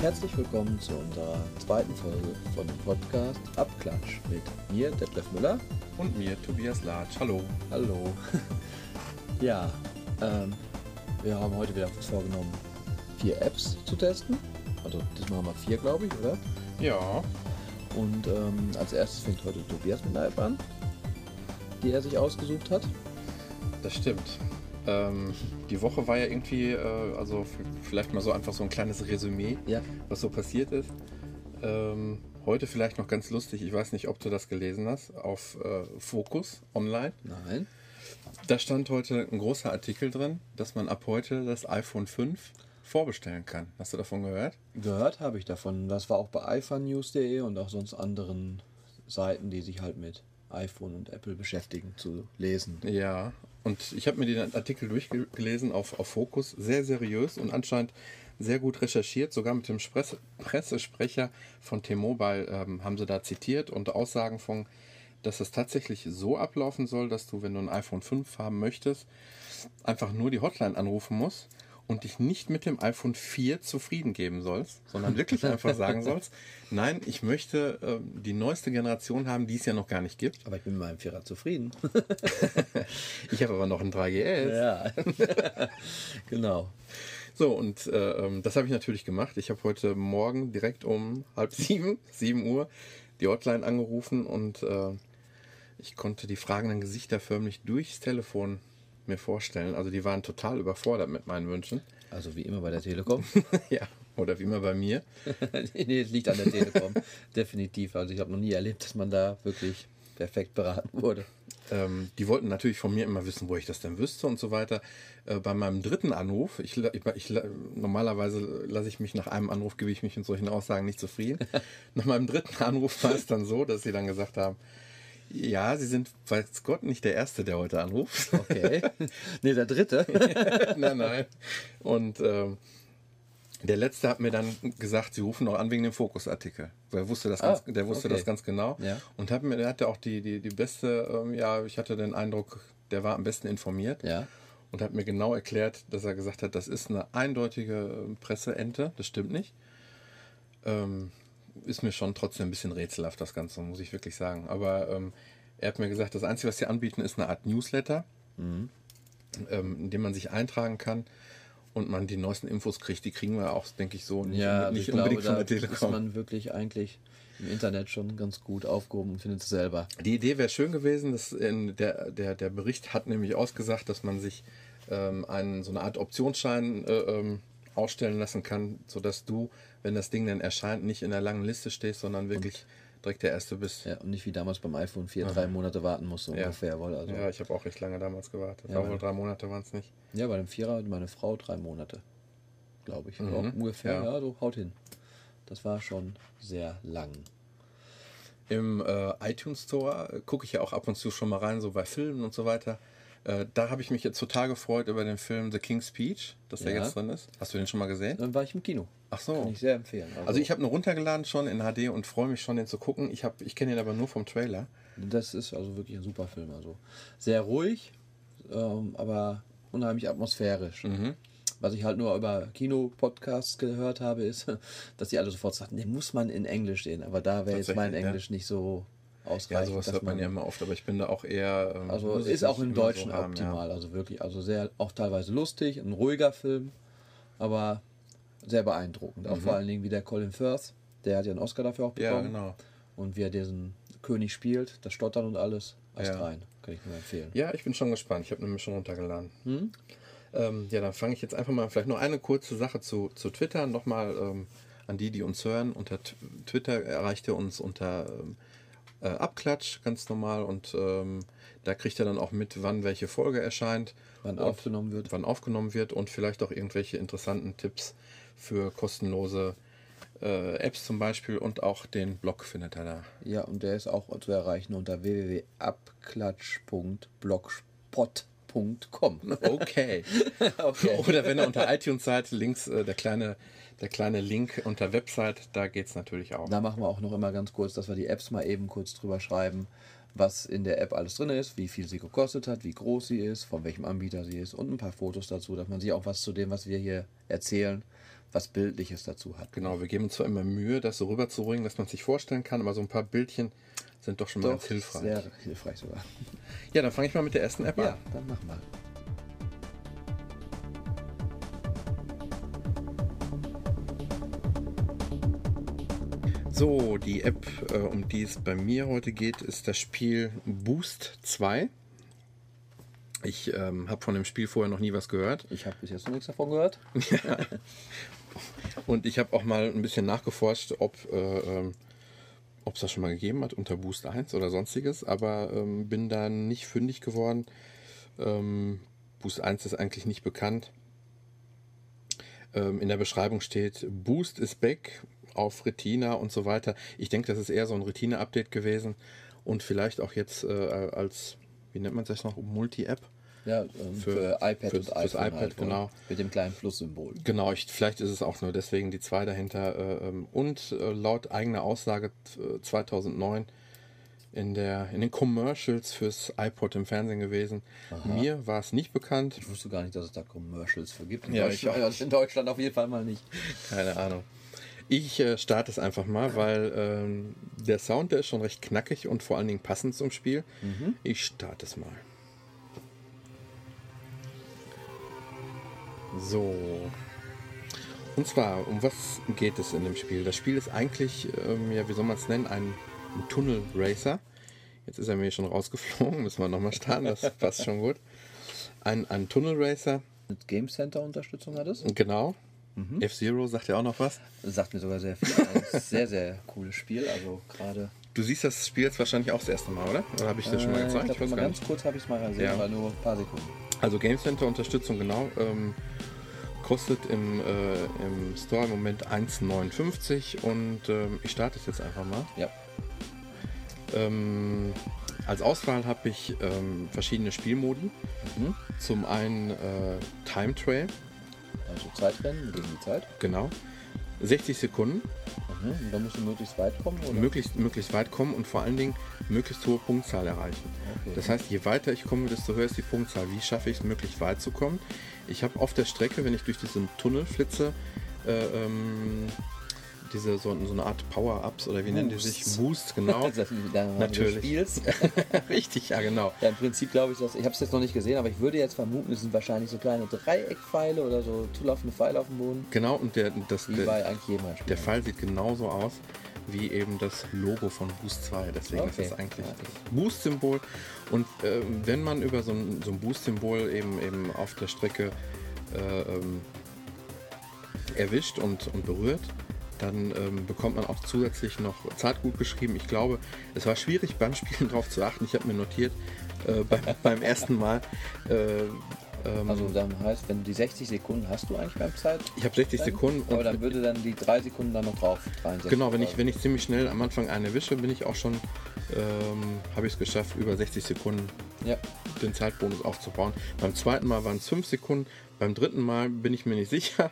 Herzlich willkommen zu unserer zweiten Folge von dem Podcast Abklatsch mit mir, Detlef Müller. Und mir, Tobias Latsch. Hallo. Hallo. ja, ähm, wir haben heute wieder vorgenommen, vier Apps zu testen. Also diesmal haben wir vier, glaube ich, oder? Ja. Und ähm, als erstes fängt heute Tobias mit einer App an, die er sich ausgesucht hat. Das stimmt. Ähm, die Woche war ja irgendwie, äh, also vielleicht mal so einfach so ein kleines Resümee, Ja. was so passiert ist. Ähm, heute vielleicht noch ganz lustig, ich weiß nicht, ob du das gelesen hast, auf äh, Focus online. Nein. Da stand heute ein großer Artikel drin, dass man ab heute das iPhone 5 vorbestellen kann. Hast du davon gehört? Gehört habe ich davon. Das war auch bei iPhonenews.de und auch sonst anderen Seiten, die sich halt mit iPhone und Apple beschäftigen, zu lesen. Ja, und ich habe mir den Artikel durchgelesen auf, auf Focus, sehr seriös und anscheinend sehr gut recherchiert. Sogar mit dem Pressesprecher von T-Mobile ähm, haben sie da zitiert und Aussagen von, dass es tatsächlich so ablaufen soll, dass du, wenn du ein iPhone 5 haben möchtest, einfach nur die Hotline anrufen musst und dich nicht mit dem iPhone 4 zufrieden geben sollst, sondern wirklich einfach sagen sollst, nein, ich möchte ähm, die neueste Generation haben, die es ja noch gar nicht gibt. Aber ich bin mit meinem Vierer zufrieden. Ich habe aber noch ein 3GS. ja. genau. So, und äh, ähm, das habe ich natürlich gemacht. Ich habe heute Morgen direkt um halb sieben, sieben Uhr, die Hotline angerufen und äh, ich konnte die fragenden Gesichter förmlich durchs Telefon mir vorstellen. Also die waren total überfordert mit meinen Wünschen. Also wie immer bei der Telekom. ja, oder wie immer bei mir. nee, es liegt an der Telekom. Definitiv. Also ich habe noch nie erlebt, dass man da wirklich perfekt beraten wurde. Ähm, die wollten natürlich von mir immer wissen, wo ich das denn wüsste und so weiter. Äh, bei meinem dritten Anruf, ich, ich, ich, normalerweise lasse ich mich nach einem Anruf, gebe ich mich mit solchen Aussagen nicht zufrieden. nach meinem dritten Anruf war es dann so, dass sie dann gesagt haben, ja, Sie sind, weiß Gott, nicht der Erste, der heute anruft. Okay. nee, der dritte. nein, nein. Und ähm, der Letzte hat mir dann gesagt, Sie rufen noch an wegen dem Fokusartikel. Der wusste das ganz, Ah, der wusste okay. das ganz genau. Ja. Und hat mir, der hatte auch die, die, die beste, ähm, ja, ich hatte den Eindruck, der war am besten informiert. Ja. Und hat mir genau erklärt, dass er gesagt hat, das ist eine eindeutige ähm, Presseente, das stimmt nicht. Ähm, ist mir schon trotzdem ein bisschen rätselhaft, das Ganze, muss ich wirklich sagen. Aber ähm, er hat mir gesagt, das Einzige, was sie anbieten, ist eine Art Newsletter, Mhm. ähm, in dem man sich eintragen kann und man die neuesten Infos kriegt. Die kriegen wir auch, denke ich, so nicht, ja, nicht ich glaube, unbedingt von da der ist Telekom. man wirklich eigentlich im Internet schon ganz gut aufgehoben und findet es selber. Die Idee wäre schön gewesen, dass der, der, der Bericht hat nämlich ausgesagt, dass man sich ähm, einen, so eine Art Optionsschein äh, ähm, ausstellen lassen kann, sodass du, wenn das Ding dann erscheint, nicht in der langen Liste stehst, sondern wirklich direkt der Erste bist. Ja, und nicht wie damals beim iPhone 4 drei Monate warten musst, so Ja. ungefähr. Weil also, Ja, ich habe auch recht lange damals gewartet. Ja, wohl drei Monate waren es nicht. Ja, bei dem Vierer meine Frau drei Monate, glaube ich. Auch ungefähr, Mhm. ja. ja. so haut hin. Das war schon sehr lang. Im äh, iTunes Store äh, gucke ich ja auch ab und zu schon mal rein, so bei Filmen und so weiter. Äh, da habe ich mich jetzt total gefreut über den Film The King's Speech, dass der Ja. jetzt drin ist. Hast du den schon mal gesehen? Dann war ich im Kino. Ach so. Kann ich sehr empfehlen. Also ich habe ihn runtergeladen schon in HD und freue mich schon, den zu gucken. Ich, hab- ich kenne ihn aber nur vom Trailer. Das ist also wirklich ein super Film. Also sehr ruhig, ähm, aber unheimlich atmosphärisch. Mhm. Was ich halt nur über Kino-Podcasts gehört habe, ist, dass die alle sofort sagten, den muss man in Englisch sehen. Aber da wäre jetzt mein Tatsächlich, ja. Englisch nicht so Ja, ausreichend. sowas dass hört man ja immer oft, aber ich bin da auch eher. ähm, Also ist auch im Deutschen so haben, optimal. Also wirklich, also sehr, auch teilweise lustig, ein ruhiger Film, aber sehr beeindruckend. Auch vor allen Dingen wie der Colin Firth, der hat ja einen Oscar dafür auch Mhm. Ja, bekommen. genau. Und wie er diesen König spielt, das Stottern und alles, erst Ja. rein. Kann ich nur empfehlen. Ja, ich bin schon gespannt. Ich habe nämlich schon runtergeladen. Hm? Ähm, ja, dann fange ich jetzt einfach mal vielleicht noch eine kurze Sache zu, zu Twitter. Nochmal ähm, an die, die uns hören. Unter Twitter erreicht ihr uns unter ähm, äh, Abklatsch, ganz normal. Und ähm, da kriegt ihr dann auch mit, wann welche Folge erscheint. Wann aufgenommen wird. Wann aufgenommen wird und vielleicht auch irgendwelche interessanten Tipps für kostenlose äh, Apps zum Beispiel und auch den Blog findet er da. Ja, und der ist auch zu erreichen unter app.com. Okay. Okay. Oder wenn er unter iTunes seid, links äh, der kleine, der kleine Link unter Website, da geht es natürlich auch. Da machen wir auch noch immer ganz kurz, dass wir die Apps mal eben kurz drüber schreiben, was in der App alles drin ist, wie viel sie gekostet hat, wie groß sie ist, von welchem Anbieter sie ist und ein paar Fotos dazu, dass man sich auch was zu dem, was wir hier erzählen, was Bildliches dazu hat. Genau, wir geben uns zwar immer Mühe, das so rüberzubringen, dass man sich vorstellen kann, aber so ein paar Bildchen sind doch schon mal Doch, ganz hilfreich. Sehr hilfreich sogar. Ja, dann fange ich mal mit der ersten App Ja, an. dann machen wir. So, die App, äh, um die es bei mir heute geht, ist das Spiel Boost 2. Ich ähm, habe von dem Spiel vorher noch nie was gehört. Ich habe bis jetzt noch nichts davon gehört. Und ich habe auch mal ein bisschen nachgeforscht, ob äh, ähm, es das schon mal gegeben hat unter Boost 1 oder sonstiges, aber ähm, bin da nicht fündig geworden. Ähm, Boost 1 ist eigentlich nicht bekannt. Ähm, in der Beschreibung steht, Boost is back auf Retina und so weiter. Ich denke, das ist eher so ein Retina-Update gewesen und vielleicht auch jetzt äh, als, wie nennt man das noch, Multi-App. Ja, für, Für- iPad fürs- und fürs iPhone iPad, halt, oder? genau. Mit dem kleinen Plus-Symbol. Genau, ich, vielleicht ist es auch nur deswegen die zwei dahinter. Äh, ähm, und äh, laut eigener Aussage äh, 2009 in, der, in den Commercials fürs iPod im Fernsehen gewesen. Mir war es nicht bekannt. Ich wusste gar nicht, dass es da Commercials für gibt. In, Ja, Deutschland, ich also in Deutschland auf jeden Fall mal nicht. Keine Ahnung. Ich äh, starte es einfach mal, weil ähm, der Sound, der ist schon recht knackig und vor allen Dingen passend zum Spiel. Ich starte es mal. So. Und zwar, um was geht es in dem Spiel? Das Spiel ist eigentlich, ähm, ja, wie soll man es nennen, ein, ein Tunnel-Racer. Jetzt ist er mir schon rausgeflogen, müssen wir nochmal starten, das passt schon gut. Ein, ein Tunnel-Racer, Mit Game Center Unterstützung hat es. genau. F-Zero sagt ja auch noch was. Sagt mir sogar sehr viel. Ein sehr, sehr cooles Spiel. Also gerade. Du siehst das Spiel jetzt wahrscheinlich auch das erste Mal, oder? Oder habe ich das schon mal Äh, gezeigt? Ich glaube, weiß mal ganz nicht. kurz habe ich es mal gesehen, Ja. aber nur ein paar Sekunden. Also Game Center Unterstützung, genau. Ähm, kostet im, äh, im Store im Moment 1,59 und ähm, ich starte es jetzt einfach mal. Ja. Ähm, als Auswahl habe ich ähm, verschiedene Spielmodi. Mhm. Zum einen äh, Time Trail, Also Zeitrennen gegen die Zeit. genau. 60 Sekunden, Mhm. Und da musst du möglichst weit kommen, oder? möglichst, möglichst weit kommen und vor allen Dingen möglichst hohe Punktzahl erreichen. Okay. Das heißt, je weiter ich komme, desto höher ist die Punktzahl. Wie schaffe ich es, möglichst weit zu kommen? Ich habe auf der Strecke, wenn ich durch diesen Tunnel flitze, äh, ähm, diese so, so eine Art Power-Ups oder wie nennen die sich? Boosts. Boost, genau. Natürlich. Richtig, ja genau. Ja, im Prinzip glaube ich, dass ich habe es jetzt noch nicht gesehen, aber ich würde jetzt vermuten, es sind wahrscheinlich so kleine Dreieckpfeile oder so zulaufende Pfeile auf dem Boden, Genau, und der, das, wie der, bei eigentlich jedem Spiel. der Pfeil sieht genauso aus wie eben das Logo von Boost 2. Deswegen Okay. ist das eigentlich Ja. das Boost-Symbol. Und ähm, wenn man über so ein, so ein Boost-Symbol eben, eben auf der Strecke äh, ähm, erwischt und, und berührt, dann ähm, bekommt man auch zusätzlich noch Zeit gut geschrieben. Ich glaube, es war schwierig beim Spielen darauf zu achten. Ich habe mir notiert äh, beim, beim ersten Mal. Äh, ähm, Also dann heißt, wenn die 60 Sekunden hast du eigentlich beim Zeit. ich habe 60 Sekunden Aber dann würde dann die 3 Sekunden dann noch drauf. 63 Genau, wenn ich, wenn ich ziemlich schnell am Anfang eine wische, bin ich auch schon, ähm, habe ich es geschafft, über 60 Sekunden Ja, den Zeitbonus aufzubauen. Beim zweiten Mal waren es 5 Sekunden, beim dritten Mal bin ich mir nicht sicher.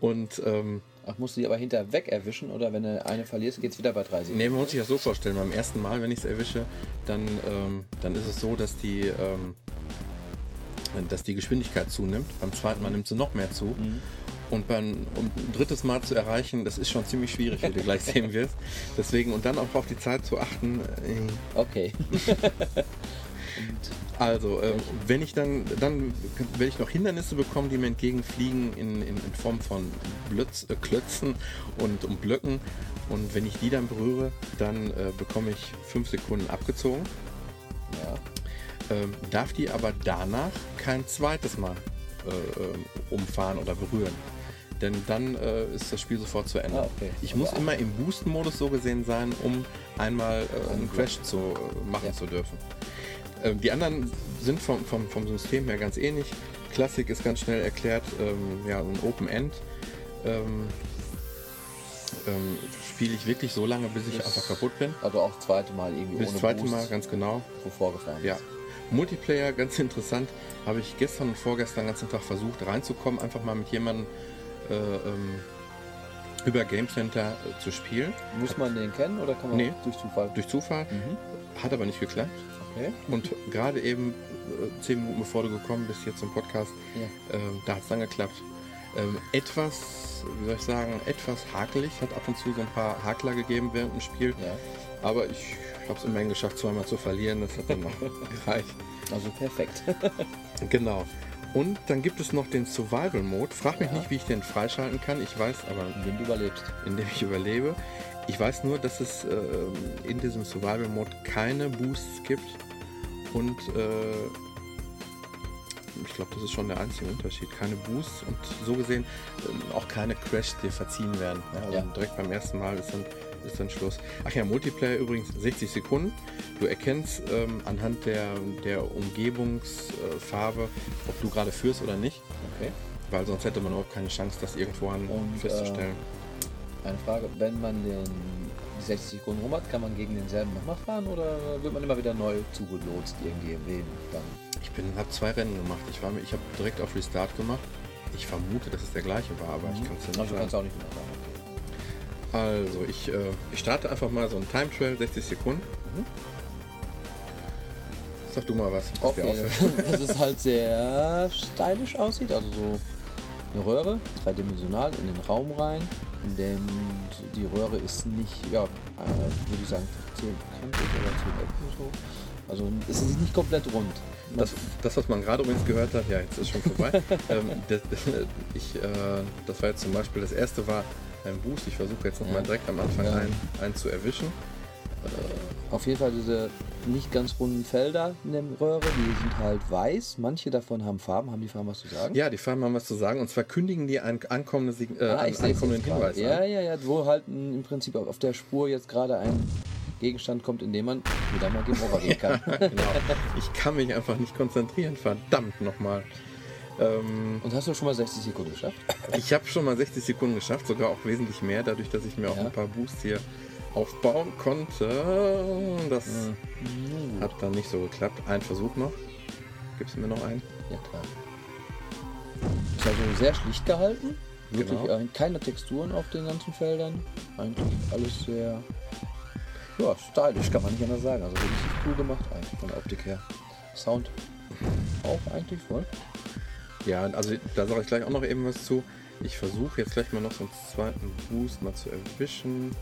Und ähm, Ach, musst du die aber hinter weg erwischen oder wenn du eine verlierst, geht es wieder bei 3 Sekunden. nee, man muss sich das so vorstellen, beim ersten Mal, wenn ich es erwische, dann, ähm, dann ist es so, dass die, ähm, dass die Geschwindigkeit zunimmt. Beim zweiten Mal nimmt sie noch mehr zu. Und beim um ein drittes Mal zu erreichen, das ist schon ziemlich schwierig, wie du gleich sehen wirst. Deswegen, und dann auch auf die Zeit zu achten, äh, Okay. Also, ähm, wenn ich dann, dann werde ich noch Hindernisse bekommen, die mir entgegenfliegen in, in, in Form von Blötz, äh, Klötzen und, und Blöcken. Und wenn ich die dann berühre, dann äh, bekomme ich fünf Sekunden abgezogen. Ja. Ähm, darf die aber danach kein zweites Mal äh, ähm, umfahren oder berühren. Denn dann äh, ist das Spiel sofort zu Ende. Ah, okay. Ich Also muss immer im Boost-Modus so gesehen sein, um einmal äh, einen Crash zu äh, machen Ja. zu dürfen. Ähm, die anderen sind vom, vom, vom System her ganz ähnlich. Klassik ist ganz schnell erklärt, ähm, ja, ein Open End. Ähm, ähm, Spiele ich wirklich so lange, bis ich Bis- einfach kaputt bin. Also auch zweite Mal irgendwie Bis ohne zweite Boost Mal, ganz genau. so vorgefahren Ja. ist. Multiplayer, ganz interessant, habe ich gestern und vorgestern den ganzen Tag versucht reinzukommen, einfach mal mit jemandem äh, ähm, über Game Center äh, zu spielen. Muss man den kennen oder kann man Nee. durch Zufall? Durch Zufall. Mhm. Hat aber nicht geklappt. Okay. Und gerade eben, äh, zehn Minuten bevor du gekommen bist, hier zum Podcast, Ja. ähm, da hat es dann geklappt. Ähm, etwas, wie soll ich sagen, etwas hakelig, hat ab und zu so ein paar Hakler gegeben während dem Spiel. Ja. Aber ich habe es immerhin geschafft, zweimal zu verlieren. Das hat dann noch gereicht. Also perfekt. Genau. Und dann gibt es noch den Survival Mode. Frag mich Ja. nicht, wie ich den freischalten kann. Ich weiß aber, Wenn du überlebst. indem ich überlebe. Ich weiß nur, dass es ähm, in diesem Survival Mode keine Boosts gibt. Und äh, ich glaube, das ist schon der einzige Unterschied. Keine Boosts und so gesehen ähm, auch keine Crashs, die verziehen werden. Ja, also Ja. direkt beim ersten Mal ist dann, ist dann Schluss. Ach ja, Multiplayer übrigens 60 Sekunden. Du erkennst ähm, anhand der, der Umgebungsfarbe, ob du gerade führst oder nicht. Okay. Weil sonst hätte man überhaupt keine Chance, das irgendwo an Und, festzustellen. Eine Frage, wenn man den die 60 Sekunden rum hat, kann man gegen denselben nochmal fahren oder wird man immer wieder neu zugelotst irgendwie wem dann? Ich bin, habe zwei Rennen gemacht. Ich war, mir- ich habe direkt auf Restart gemacht. Ich vermute, dass es der gleiche war, aber ich kann es ja Also nicht du auch nicht genau sagen. Also ich, äh, ich starte einfach mal so einen Time Trail, 60 Sekunden. Mhm. Sag du mal was. was Okay, dass es halt sehr stylisch aussieht, also so eine Röhre, dreidimensional in den Raum rein, dem die Röhre ist nicht, ja, äh, würde ich sagen, 10 kantig oder 10 Ecken so. Also es ist nicht komplett rund. Das, das, was man gerade übrigens gehört hat, ja, jetzt ist schon vorbei. ähm, das, ich, äh, das war jetzt zum Beispiel, das erste war ein Boost. Ich versuche jetzt nochmal direkt am Anfang einen, einen zu erwischen. Auf jeden Fall diese nicht ganz runden Felder in der Röhre, die sind halt weiß. Manche davon haben Farben. Haben die Farben was zu sagen? Ja, die Farben haben was zu sagen. Und zwar kündigen die einen ankommende, äh, Ah, einen ankommenden. Hinweis Ja, an. ja, ja, wo halt ein- im Prinzip auf der Spur jetzt gerade ein Gegenstand kommt, in dem man wieder mal Game Over gehen kann. genau. Ich kann mich einfach nicht konzentrieren, verdammt nochmal. Ähm, Und hast du schon mal 60 Sekunden geschafft? ich habe schon mal 60 Sekunden geschafft, sogar auch wesentlich mehr, dadurch, dass ich mir auch Ja. ein paar Boosts hier aufbauen konnte. Das Mhm. hat dann nicht so geklappt. Ein Versuch noch. Gibt es mir noch einen? Ja, klar. Ist also sehr schlicht gehalten. Wirklich Genau. äh, keine Texturen auf den ganzen Feldern. Eigentlich alles sehr ja, stylisch, kann man nicht anders sagen. Also richtig cool gemacht eigentlich von der Optik her. Sound auch eigentlich voll. Ja, also da sage ich gleich auch noch eben was zu. Ich versuche jetzt gleich mal noch so einen zweiten Boost mal zu erwischen.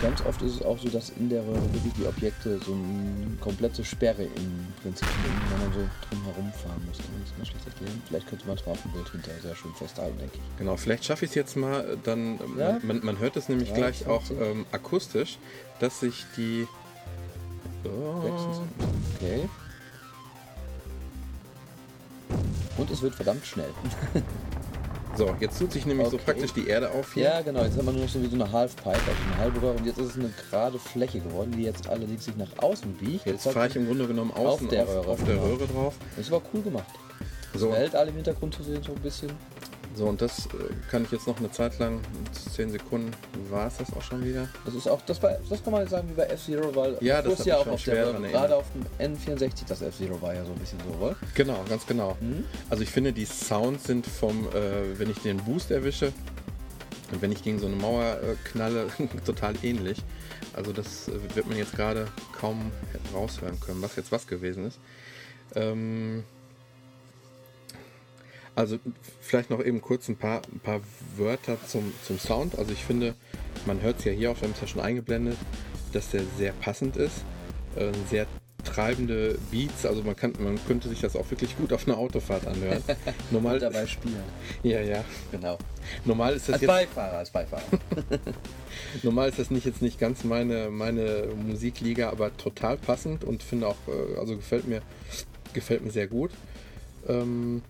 Ganz oft ist es auch so, dass in der Röhre die Objekte so eine komplette Sperre im Prinzip sind, wenn man so drum herum fahren muss. Kann man das mal schlecht erklären? Vielleicht könnte man es mal auf dem Bild hinterher sehr schön festhalten, denke ich. Genau, vielleicht schaffe ich es jetzt mal, dann, ähm, Ja? man, man hört es nämlich Ja, gleich auch 50. ähm, akustisch, dass sich die... Oh, 26. Okay. Und es wird verdammt schnell. so, jetzt tut sich nämlich so Okay. praktisch die Erde auf hier. Ja, genau. Jetzt hat man nur noch so wie so eine Halfpipe, also eine halbe Röhre. Und jetzt ist es eine gerade Fläche geworden, die jetzt allerdings sich nach außen biegt. Jetzt fahre ich im Grunde genommen außen Auf der auf, Röhre, auf der genau. Röhre drauf. Das ist aber cool gemacht. So, Weltall im Hintergrund zu sehen, so ein bisschen. So, und das äh, kann ich jetzt noch eine Zeit lang, 10 Sekunden war es das auch schon wieder. Das ist auch, das war, das kann man sagen wie bei F-Zero, weil Ja, das hat ja auch auf der gerade auf dem N64, das F-Zero war ja so ein bisschen so, wohl. Genau, ganz genau. Mhm. Also ich finde, die Sounds sind vom, äh, wenn ich den Boost erwische und wenn ich gegen so eine Mauer äh, knalle, total ähnlich. Also das äh, wird man jetzt gerade kaum raushören können, was jetzt was gewesen ist. Ähm, also vielleicht noch eben kurz ein paar, ein paar Wörter zum, zum Sound. Also ich finde, man hört es ja hier auch, wir haben es ja schon eingeblendet, dass der sehr passend ist. Äh, sehr treibende Beats, also man, kann, man könnte sich das auch wirklich gut auf einer Autofahrt anhören. Normal, Und dabei spielen. ja, ja. Genau. Normal ist das Als jetzt Beifahrer, als Beifahrer. Normal ist das nicht jetzt nicht ganz meine, meine Musikliga, aber total passend und finde auch, äh, also gefällt mir, gefällt mir sehr gut. Ähm,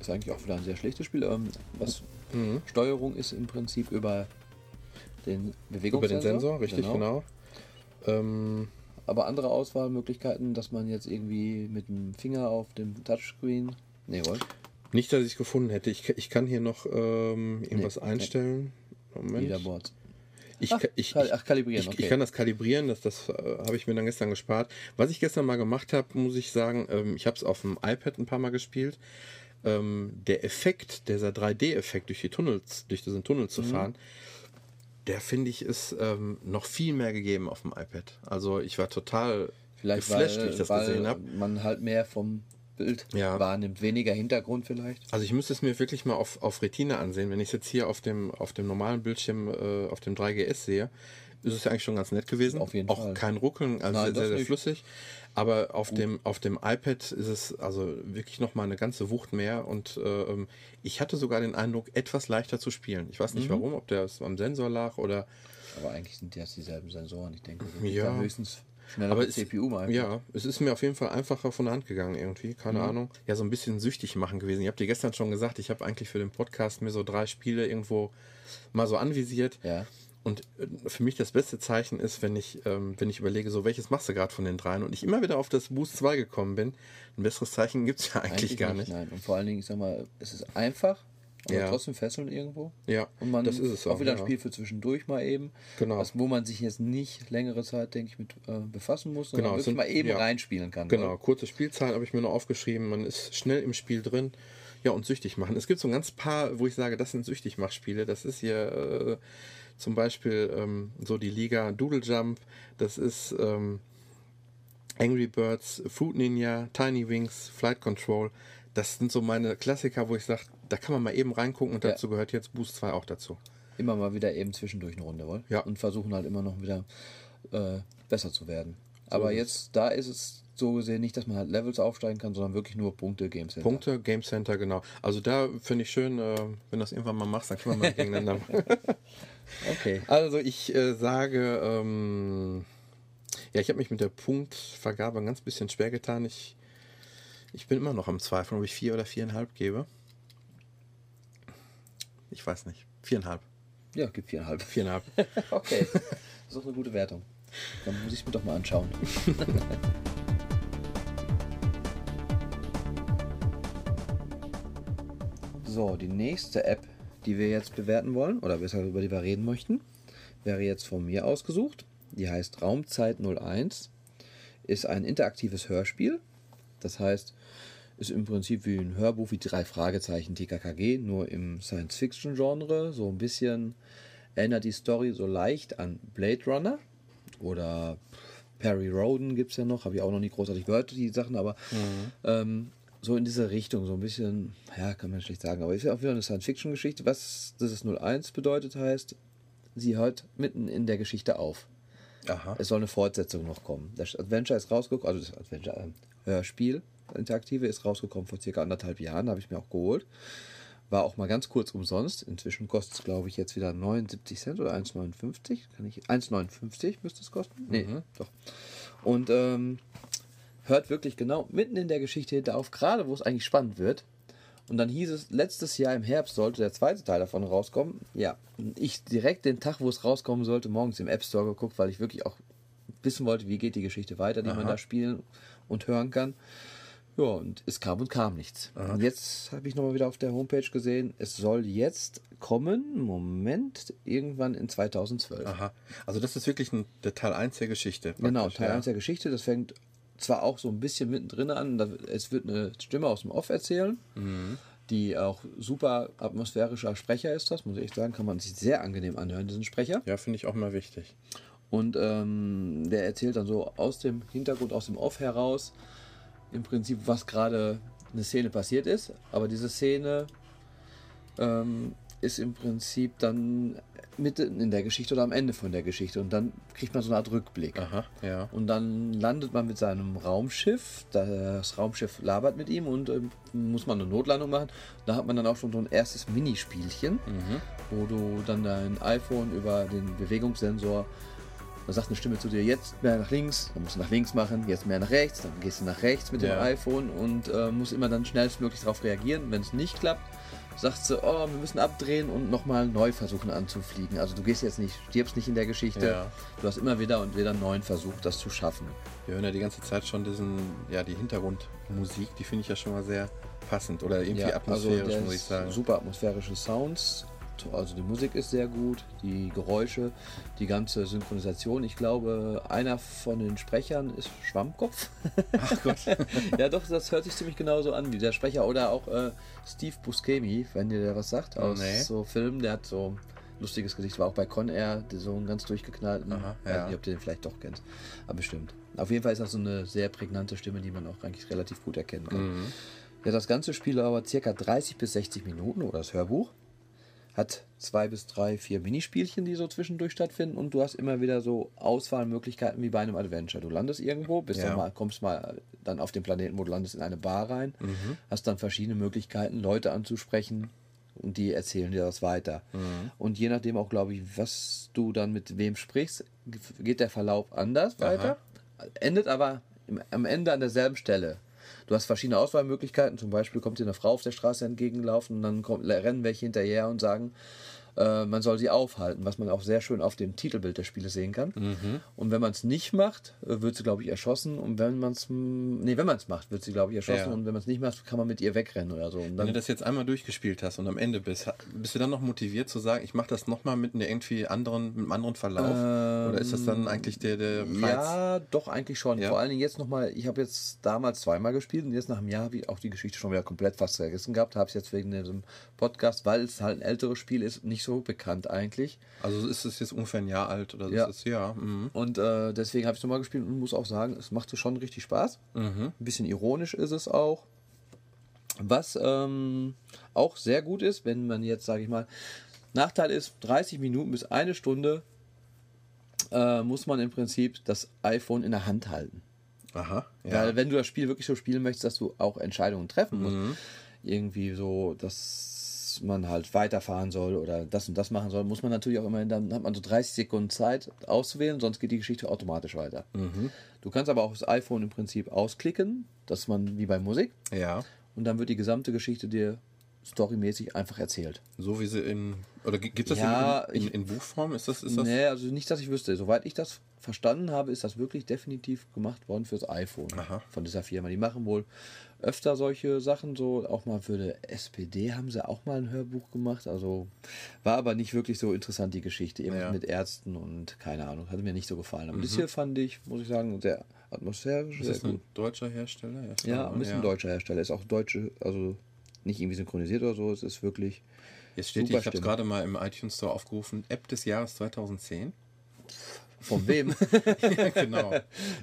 ist eigentlich auch wieder ein sehr schlechtes Spiel. Ähm, was mhm. Steuerung ist im Prinzip über den Über Bewegungssensor. den Sensor, richtig, genau. Ähm, Aber andere Auswahlmöglichkeiten, dass man jetzt irgendwie mit dem Finger auf dem Touchscreen. Nee, wohl. nicht, dass ich es gefunden hätte. Ich, ich kann hier noch ähm, irgendwas Nee, einstellen. Moment. Leaderboards. Ich, Ach, ich, ach, kalibrieren, ich, okay. ich kann das kalibrieren, das, das äh, habe ich mir dann gestern gespart. Was ich gestern mal gemacht habe, muss ich sagen, ähm, ich habe es auf dem iPad ein paar Mal gespielt. Ähm, der Effekt, dieser 3D-Effekt durch die Tunnels, durch diesen Tunnel Mhm. zu fahren, der finde ich ist ähm, noch viel mehr gegeben auf dem iPad. Also ich war total Vielleicht geflasht, weil, wie ich das gesehen habe. man halt mehr vom Bild Ja. wahrnimmt, weniger Hintergrund vielleicht. Also ich müsste es mir wirklich mal auf, auf Retina ansehen. Wenn ich es jetzt hier auf dem, auf dem normalen Bildschirm, äh, auf dem 3GS sehe, ist es ja eigentlich schon ganz nett gewesen. Auf jeden Auch Fall. kein Ruckeln, also Nein, sehr, sehr, sehr flüssig. Aber auf dem, auf dem iPad ist es also wirklich nochmal eine ganze Wucht mehr. Und äh, ähm, ich hatte sogar den Eindruck, etwas leichter zu spielen. Ich weiß nicht Mhm. warum, ob der am Sensor lag oder Aber eigentlich sind das dieselben Sensoren. Ich denke, Ja. höchstens schneller Aber CPU mal. Ja, es ist mir auf jeden Fall einfacher von der Hand gegangen irgendwie, keine Mhm. Ahnung. Ja, so ein bisschen süchtig machen gewesen. Ich habe dir gestern schon gesagt, ich habe eigentlich für den Podcast mir so drei Spiele irgendwo mal so anvisiert. Ja. Und äh, für mich das beste Zeichen ist, wenn ich, ähm, wenn ich überlege, so welches machst du gerade von den dreien und ich immer wieder auf das Boost 2 gekommen bin. Ein besseres Zeichen gibt es ja eigentlich, gar nicht. Nein, und vor allen Dingen, ich sag mal, es ist einfach, aber Ja. trotzdem fesseln irgendwo. Ja, Und man das ist es auch, auch, wieder ein ja. Spiel für zwischendurch mal eben. Genau. Was, wo man sich jetzt nicht längere Zeit, denke ich, mit äh, befassen muss, sondern Genau, wirklich sind- mal eben ja. reinspielen kann. Genau, kurze Spielzeit habe ich mir noch aufgeschrieben. Man ist schnell im Spiel drin. Ja, und süchtig machen. Es gibt so ein ganz paar, wo ich sage, das sind süchtig Machspiele. Das ist hier äh, zum Beispiel ähm, so die Liga Doodle Jump. Das ist ähm, Angry Birds, Fruit Ninja, Tiny Wings, Flight Control. Das sind so meine Klassiker, wo ich sage, da kann man mal eben reingucken und Ja. dazu gehört jetzt Boost 2 auch dazu. Immer mal wieder eben zwischendurch eine Runde wollen. Ja. Und versuchen halt immer noch wieder äh, besser zu werden. Aber ist es. jetzt, da ist es so gesehen nicht, dass man halt Levels aufsteigen kann, sondern wirklich nur Punkte Games Center. Punkte, Game Center, genau. Also da finde ich schön, äh, wenn du das irgendwann mal machst, dann können wir mal gegeneinander machen. Okay. Also ich äh, sage, ähm, ja, ich habe mich mit der Punktvergabe ein ganz bisschen schwer getan. Ich, ich bin immer noch am Zweifeln, ob ich vier oder viereinhalb gebe. Ich weiß nicht. Viereinhalb. Ja, gibt viereinhalb. Viereinhalb. Okay. Das ist doch eine gute Wertung. Dann muss ich es mir doch mal anschauen. So, die nächste App, die wir jetzt bewerten wollen, oder besser über die wir reden möchten, wäre jetzt von mir ausgesucht. Die heißt Raumzeit 01. Ist ein interaktives Hörspiel. Das heißt, ist im Prinzip wie ein Hörbuch wie drei Fragezeichen TKKG, nur im Science-Fiction-Genre. So ein bisschen erinnert die Story so leicht an Blade Runner oder Perry Roden gibt es ja noch, habe ich auch noch nie großartig gehört, die Sachen, aber ähm, so in diese Richtung, so ein bisschen, ja, kann man schlecht sagen, aber ist ja auch wieder eine Science-Fiction-Geschichte. Was das ist 01 bedeutet, heißt, sie hört mitten in der Geschichte auf. Aha. Es soll eine Fortsetzung noch kommen. Das Adventure ist rausgekommen, also das Adventure äh, Hörspiel, Interaktive ist rausgekommen vor circa anderthalb Jahren, habe ich mir auch geholt. War auch mal ganz kurz umsonst. Inzwischen kostet es, glaube ich, jetzt wieder 79 Cent oder 1,59. Kann ich 1,59 müsste es kosten? Nee, doch. Und ähm, hört wirklich genau mitten in der Geschichte hinter auf, gerade wo es eigentlich spannend wird. Und dann hieß es, letztes Jahr im Herbst sollte der zweite Teil davon rauskommen. Ja, ich direkt den Tag, wo es rauskommen sollte, morgens im App Store geguckt, weil ich wirklich auch wissen wollte, wie geht die Geschichte weiter, die man da spielen und hören kann. Ja, und es kam und kam nichts. Und jetzt habe ich nochmal wieder auf der Homepage gesehen, es soll jetzt kommen, Moment, irgendwann in 2012. Aha. Also das ist wirklich ein, der Teil 1 der Geschichte. Genau, Teil ja. 1 der Geschichte. Das fängt zwar auch so ein bisschen mittendrin an, es wird eine Stimme aus dem Off erzählen, Mhm. die auch super atmosphärischer Sprecher ist, das muss ich echt sagen, kann man sich sehr angenehm anhören, diesen Sprecher. Ja, finde ich auch mal wichtig. Und ähm, der erzählt dann so aus dem Hintergrund, aus dem Off heraus, im Prinzip, was gerade eine Szene passiert ist. Aber diese Szene ähm, ist im Prinzip dann mitten in der Geschichte oder am Ende von der Geschichte. Und dann kriegt man so eine Art Rückblick. Aha, ja. Und dann landet man mit seinem Raumschiff. Das Raumschiff labert mit ihm und ähm, muss man eine Notlandung machen. Da hat man dann auch schon so ein erstes Minispielchen, wo du dann dein iPhone über den Bewegungssensor, da sagt eine Stimme zu dir, jetzt mehr nach links, dann musst du nach links machen, jetzt mehr nach rechts, dann gehst du nach rechts mit dem Ja. iPhone und äh, musst immer dann schnellstmöglich darauf reagieren. Wenn es nicht klappt, sagt sie, oh, wir müssen abdrehen und nochmal neu versuchen anzufliegen. Also du gehst jetzt nicht, stirbst nicht in der Geschichte. Ja. Du hast immer wieder und wieder einen neuen Versuch, das zu schaffen. Wir hören ja die ganze Zeit schon diesen, ja, die Hintergrundmusik, die finde ich ja schon mal sehr passend oder irgendwie atmosphärisch, der muss ich sagen. Super atmosphärische Sounds. Also die Musik ist sehr gut, die Geräusche, die ganze Synchronisation. Ich glaube, einer von den Sprechern ist Schwammkopf. Ach Gott. ja, doch, das hört sich ziemlich genauso an wie der Sprecher. Oder auch äh, Steve Buscemi, wenn dir der was sagt, aus nee. so Filmen. Der hat so lustiges Gesicht, war auch bei Con Air, so einen ganz durchgeknallten. Aha, ja. Weiß nicht, ob du den vielleicht doch kennst. Aber bestimmt. Auf jeden Fall ist das so eine sehr prägnante Stimme, die man auch eigentlich relativ gut erkennen kann. Mhm. Ja, das ganze Spiel dauert circa 30 bis 60 Minuten oder das Hörbuch. Hat zwei bis drei, vier Minispielchen, die so zwischendurch stattfinden und du hast immer wieder so Auswahlmöglichkeiten wie bei einem Adventure. Du landest irgendwo, bist ja. dann mal, kommst mal dann auf den Planeten, wo du landest, in eine Bar rein, mhm. hast dann verschiedene Möglichkeiten, Leute anzusprechen, und die erzählen dir das weiter. Mhm. Und je nachdem auch, glaube ich, was du dann mit wem sprichst, geht der Verlauf anders Aha. weiter, endet aber am Ende an derselben Stelle. Du hast verschiedene Auswahlmöglichkeiten, zum Beispiel kommt dir eine Frau auf der Straße entgegenlaufen und dann kommt, rennen welche hinterher und sagen, äh, man soll sie aufhalten, was man auch sehr schön auf dem Titelbild des Spieles sehen kann. Mhm. Und wenn man es nicht macht, äh, wird sie, glaube ich, erschossen. Und wenn man es, nee, wenn man es macht, wird sie, glaube ich, erschossen. Ja. Und wenn man es nicht macht, kann man mit ihr wegrennen oder so. wenn du das jetzt einmal durchgespielt hast und am Ende bist, bist du dann noch motiviert zu sagen, ich mache das nochmal mit einer irgendwie anderen, mit einem anderen Verlauf? Ähm, oder ist das dann eigentlich der, der Reiz? Ja, doch, eigentlich schon. Ja. Vor allen Dingen jetzt nochmal, ich habe jetzt damals zweimal gespielt und jetzt nach einem Jahr habe ich auch die Geschichte schon wieder komplett fast vergessen gehabt. Habe es jetzt wegen diesem Podcast, weil es halt ein älteres Spiel ist, nicht so bekannt eigentlich. Also ist es jetzt ungefähr ein Jahr alt oder ja. ist es, ja. Mhm. Und äh, deswegen habe ich es nochmal gespielt und muss auch sagen, es macht schon richtig Spaß. Mhm. Ein bisschen ironisch ist es auch. Was ähm, auch sehr gut ist, wenn man jetzt, sage ich mal, Nachteil ist, 30 Minuten bis eine Stunde äh, muss man im Prinzip das iPhone in der Hand halten. Aha. Ja. Weil wenn du das Spiel wirklich so spielen möchtest, dass du auch Entscheidungen treffen musst, mhm. irgendwie so, das man halt weiterfahren soll oder das und das machen soll, muss man natürlich auch immerhin, dann hat man so 30 Sekunden Zeit auszuwählen, sonst geht die Geschichte automatisch weiter. Mhm. Du kannst aber auch das iPhone im Prinzip ausklicken, dass man wie bei Musik. Ja. Und dann wird die gesamte Geschichte dir storymäßig einfach erzählt. So wie sie in. Oder gibt es das ja, in, in, in, Buchform? Ist das, ist das? Nee, also nicht, dass ich wüsste. Soweit ich das verstanden habe, ist das wirklich definitiv gemacht worden fürs iPhone Aha. von dieser Firma. Die machen wohl öfter solche Sachen, so auch mal für die SPD haben sie auch mal ein Hörbuch gemacht. Also war aber nicht wirklich so interessant, die Geschichte, eben ja. mit Ärzten und keine Ahnung, hat mir nicht so gefallen. Aber mhm. das hier fand ich, muss ich sagen, sehr atmosphärisch. Ist das ein deutscher Hersteller? Ja, ein bisschen ja. deutscher Hersteller. Ist auch deutsche, also nicht irgendwie synchronisiert oder so, es ist wirklich. Jetzt steht hier, ich habe es gerade mal im iTunes Store aufgerufen, App des Jahres 2010. Von wem? ja, genau.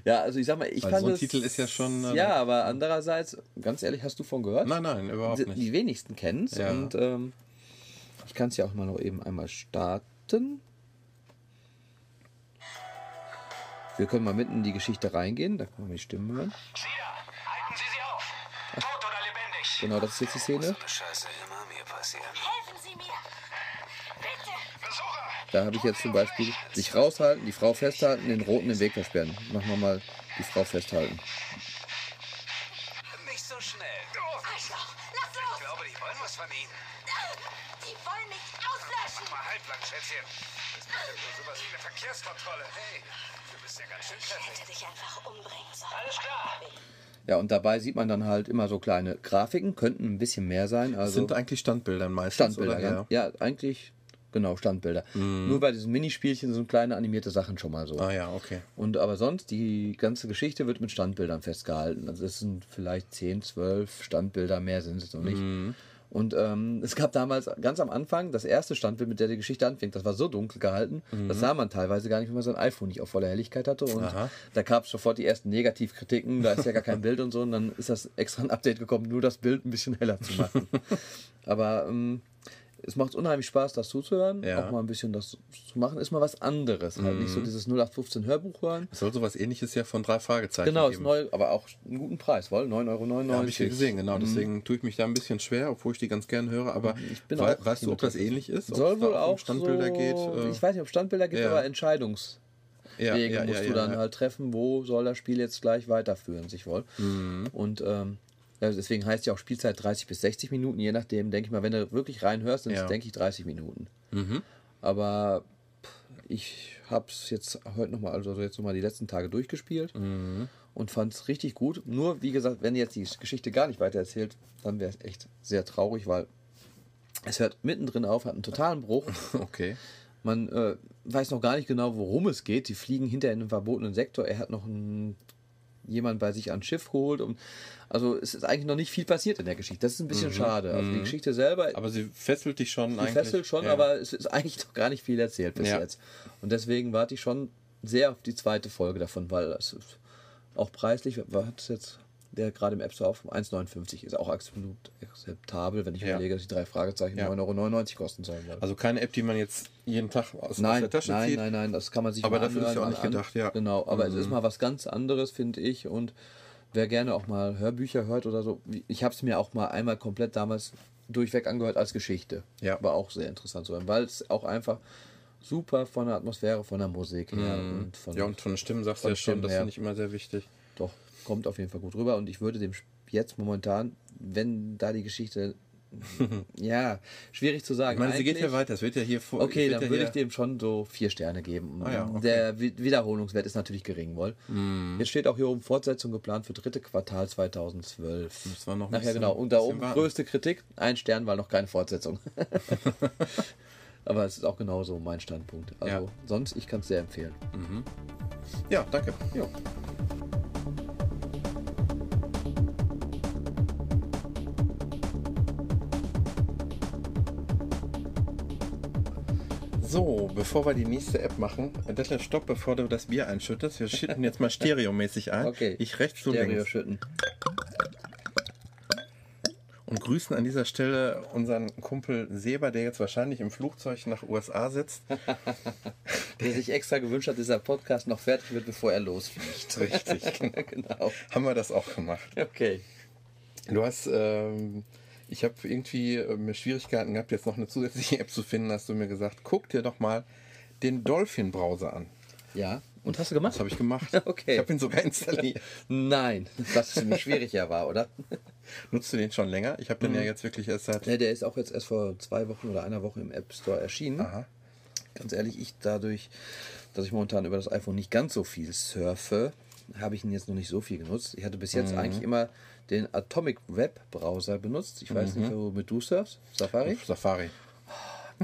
Ja, also ich sag mal, ich Weil fand so ein Titel ist ja schon. Äh, ja, aber andererseits, ganz ehrlich, hast du von gehört? Nein, nein, überhaupt nicht. Die wenigsten kennen es. Ja. Und ähm, ich kann es ja auch mal noch eben einmal starten. Wir können mal mitten in die Geschichte reingehen, da können wir die Stimmen hören. Sida, halten Sie sie auf! Tot oder lebendig! Genau, das ist jetzt die Szene. Eine Scheiße Da habe ich jetzt zum Beispiel sich raushalten, die Frau festhalten, den Roten den Weg versperren. Machen wir mal die Frau festhalten. Nicht so schnell. Arschloch, lass los! Ich glaube, die wollen was von Ihnen. Die wollen mich auslöschen. Mal halblang, Schätzchen. Das ist nur sowas wie eine Verkehrskontrolle. Hey, du bist ja ganz schön kräftig. Ich hätte dich einfach umbringen sollen. Alles klar. Ja, und dabei sieht man dann halt immer so kleine Grafiken, könnten ein bisschen mehr sein. Also sind eigentlich Standbilder meistens. Standbilder, oder? Ja. ja, eigentlich Genau, Standbilder. Mm. Nur bei diesen Minispielchen sind kleine animierte Sachen schon mal so. Ah ja, okay. Und aber sonst, die ganze Geschichte wird mit Standbildern festgehalten. Also es sind vielleicht 10, 12 Standbilder, mehr sind es noch nicht. Mm. Und ähm, es gab damals ganz am Anfang das erste Standbild, mit der die Geschichte anfängt. Das war so dunkel gehalten, mhm. das sah man teilweise gar nicht, wenn man sein iPhone nicht auf voller Helligkeit hatte. Und Aha. da gab es sofort die ersten Negativkritiken, da ist ja gar kein Bild und so. Und dann ist das extra ein Update gekommen, nur das Bild ein bisschen heller zu machen. Aber ähm, es macht unheimlich Spaß, das zuzuhören, ja. auch mal ein bisschen das zu machen, ist mal was anderes. Mhm. Halt nicht so mhm. dieses 0815 Hörbuch hören. Es soll sowas ähnliches ja von drei Fragezeichen Genau, ist neu, aber auch einen guten Preis, weil 9,99 Euro. Ja, habe ich ja gesehen, genau. Mhm. Deswegen tue ich mich da ein bisschen schwer, obwohl ich die ganz gern höre. Aber we auch, weißt du, ob das ähnlich ist? Soll wohl auch Standbilder so, geht? Äh ich weiß nicht, ob Standbilder gibt, ja. aber Entscheidungs... Ja, ja, musst ja, du dann halt treffen, wo soll das Spiel jetzt gleich weiterführen, sich wohl. Mhm. Und ähm, deswegen heißt ja auch Spielzeit 30 bis 60 Minuten, je nachdem, denke ich mal, wenn du wirklich reinhörst, dann ja. denke ich 30 Minuten. Mhm. Aber ich habe es jetzt heute nochmal, also jetzt nochmal die letzten Tage durchgespielt mhm. und fand es richtig gut. Nur, wie gesagt, wenn jetzt die Geschichte gar nicht weiter erzählt, dann wäre es echt sehr traurig, weil Es hört mittendrin auf, hat einen totalen Bruch. Okay. Man äh, weiß noch gar nicht genau, worum es geht. Die fliegen hinter in einem verbotenen Sektor. Er hat noch einen, jemand bei sich ans Schiff geholt. Und, also es ist eigentlich noch nicht viel passiert in der Geschichte. Das ist ein bisschen schade. Also die Geschichte selber, Aber sie fesselt dich schon die eigentlich. fesselt schon, ja. aber es ist eigentlich noch gar nicht viel erzählt bis Ja. jetzt. Und deswegen warte ich schon sehr auf die zweite Folge davon, weil das ist auch preislich, was hat es jetzt, der gerade im App Store auf 1,59 ist auch absolut akzeptabel, wenn ich Ja. überlege, dass die drei Fragezeichen Ja. 9,99 Euro kosten sollen. Also keine App, die man jetzt jeden Tag aus, aus Nein, der Tasche nein, zieht. nein, nein, das kann man sich Aber dafür ist ja auch nicht gedacht, ja. Genau, aber es ist mal was ganz anderes, finde ich. Und wer gerne auch mal Hörbücher hört oder so, ich habe es mir auch mal einmal komplett damals durchweg angehört als Geschichte. Ja. War auch sehr interessant zu hören, weil es auch einfach super von der Atmosphäre, von der Musik her und von, Ja, und von den Stimmen sagst du ja schon, Stimmen das finde ich immer sehr wichtig. doch, kommt auf jeden Fall gut rüber. Und ich würde dem jetzt momentan, wenn da die Geschichte, ja, schwierig zu sagen. Ich meine, sie geht ja weiter. Es wird ja hier vor. Okay, dann ja würde ich dem schon so vier Sterne geben. Ah ja, okay. Der Wi- Wiederholungswert ist natürlich gering, wohl. Mhm. Jetzt steht auch hier oben Fortsetzung geplant für dritte Quartal 2012. Müssen wir noch Nachher bisschen- genau. Und da oben warten. größte Kritik, ein Stern, weil noch keine Fortsetzung. Aber es ist auch genauso mein Standpunkt. Also Ja. sonst, ich kann es sehr empfehlen. Ja, danke. Ja. Bevor wir die nächste App machen, äh, Detlef, stopp, bevor du das Bier einschüttest. Wir schütten jetzt mal stereomäßig ein. Okay. Ich rechts, du Stereo links. schütten. Und grüßen an dieser Stelle unseren Kumpel Seber, der jetzt wahrscheinlich im Flugzeug nach USA sitzt. Der sich extra gewünscht hat, dass dieser Podcast noch fertig wird, bevor er losfliegt. Richtig, genau. Haben wir das auch gemacht. Okay. Du hast, ähm, ich habe irgendwie äh, mir Schwierigkeiten gehabt, jetzt noch eine zusätzliche App zu finden, hast du mir gesagt, guck dir doch mal den Dolphin-Browser an. Ja. Und hast du gemacht? Das habe ich gemacht. Okay. Ich habe ihn sogar installiert. Nein, was ziemlich schwieriger war, oder? Nutzt du den schon länger? Ich habe den ja jetzt wirklich erst seit. Ne, der ist auch jetzt erst vor zwei Wochen oder einer Woche im App Store erschienen. Aha. Ganz ehrlich, ich dadurch, dass ich momentan über das iPhone nicht ganz so viel surfe, habe ich ihn jetzt noch nicht so viel genutzt. Ich hatte bis jetzt Mhm. eigentlich immer den Atomic Web Browser benutzt. Ich weiß Mhm. nicht, womit du surfst. Safari? Safari.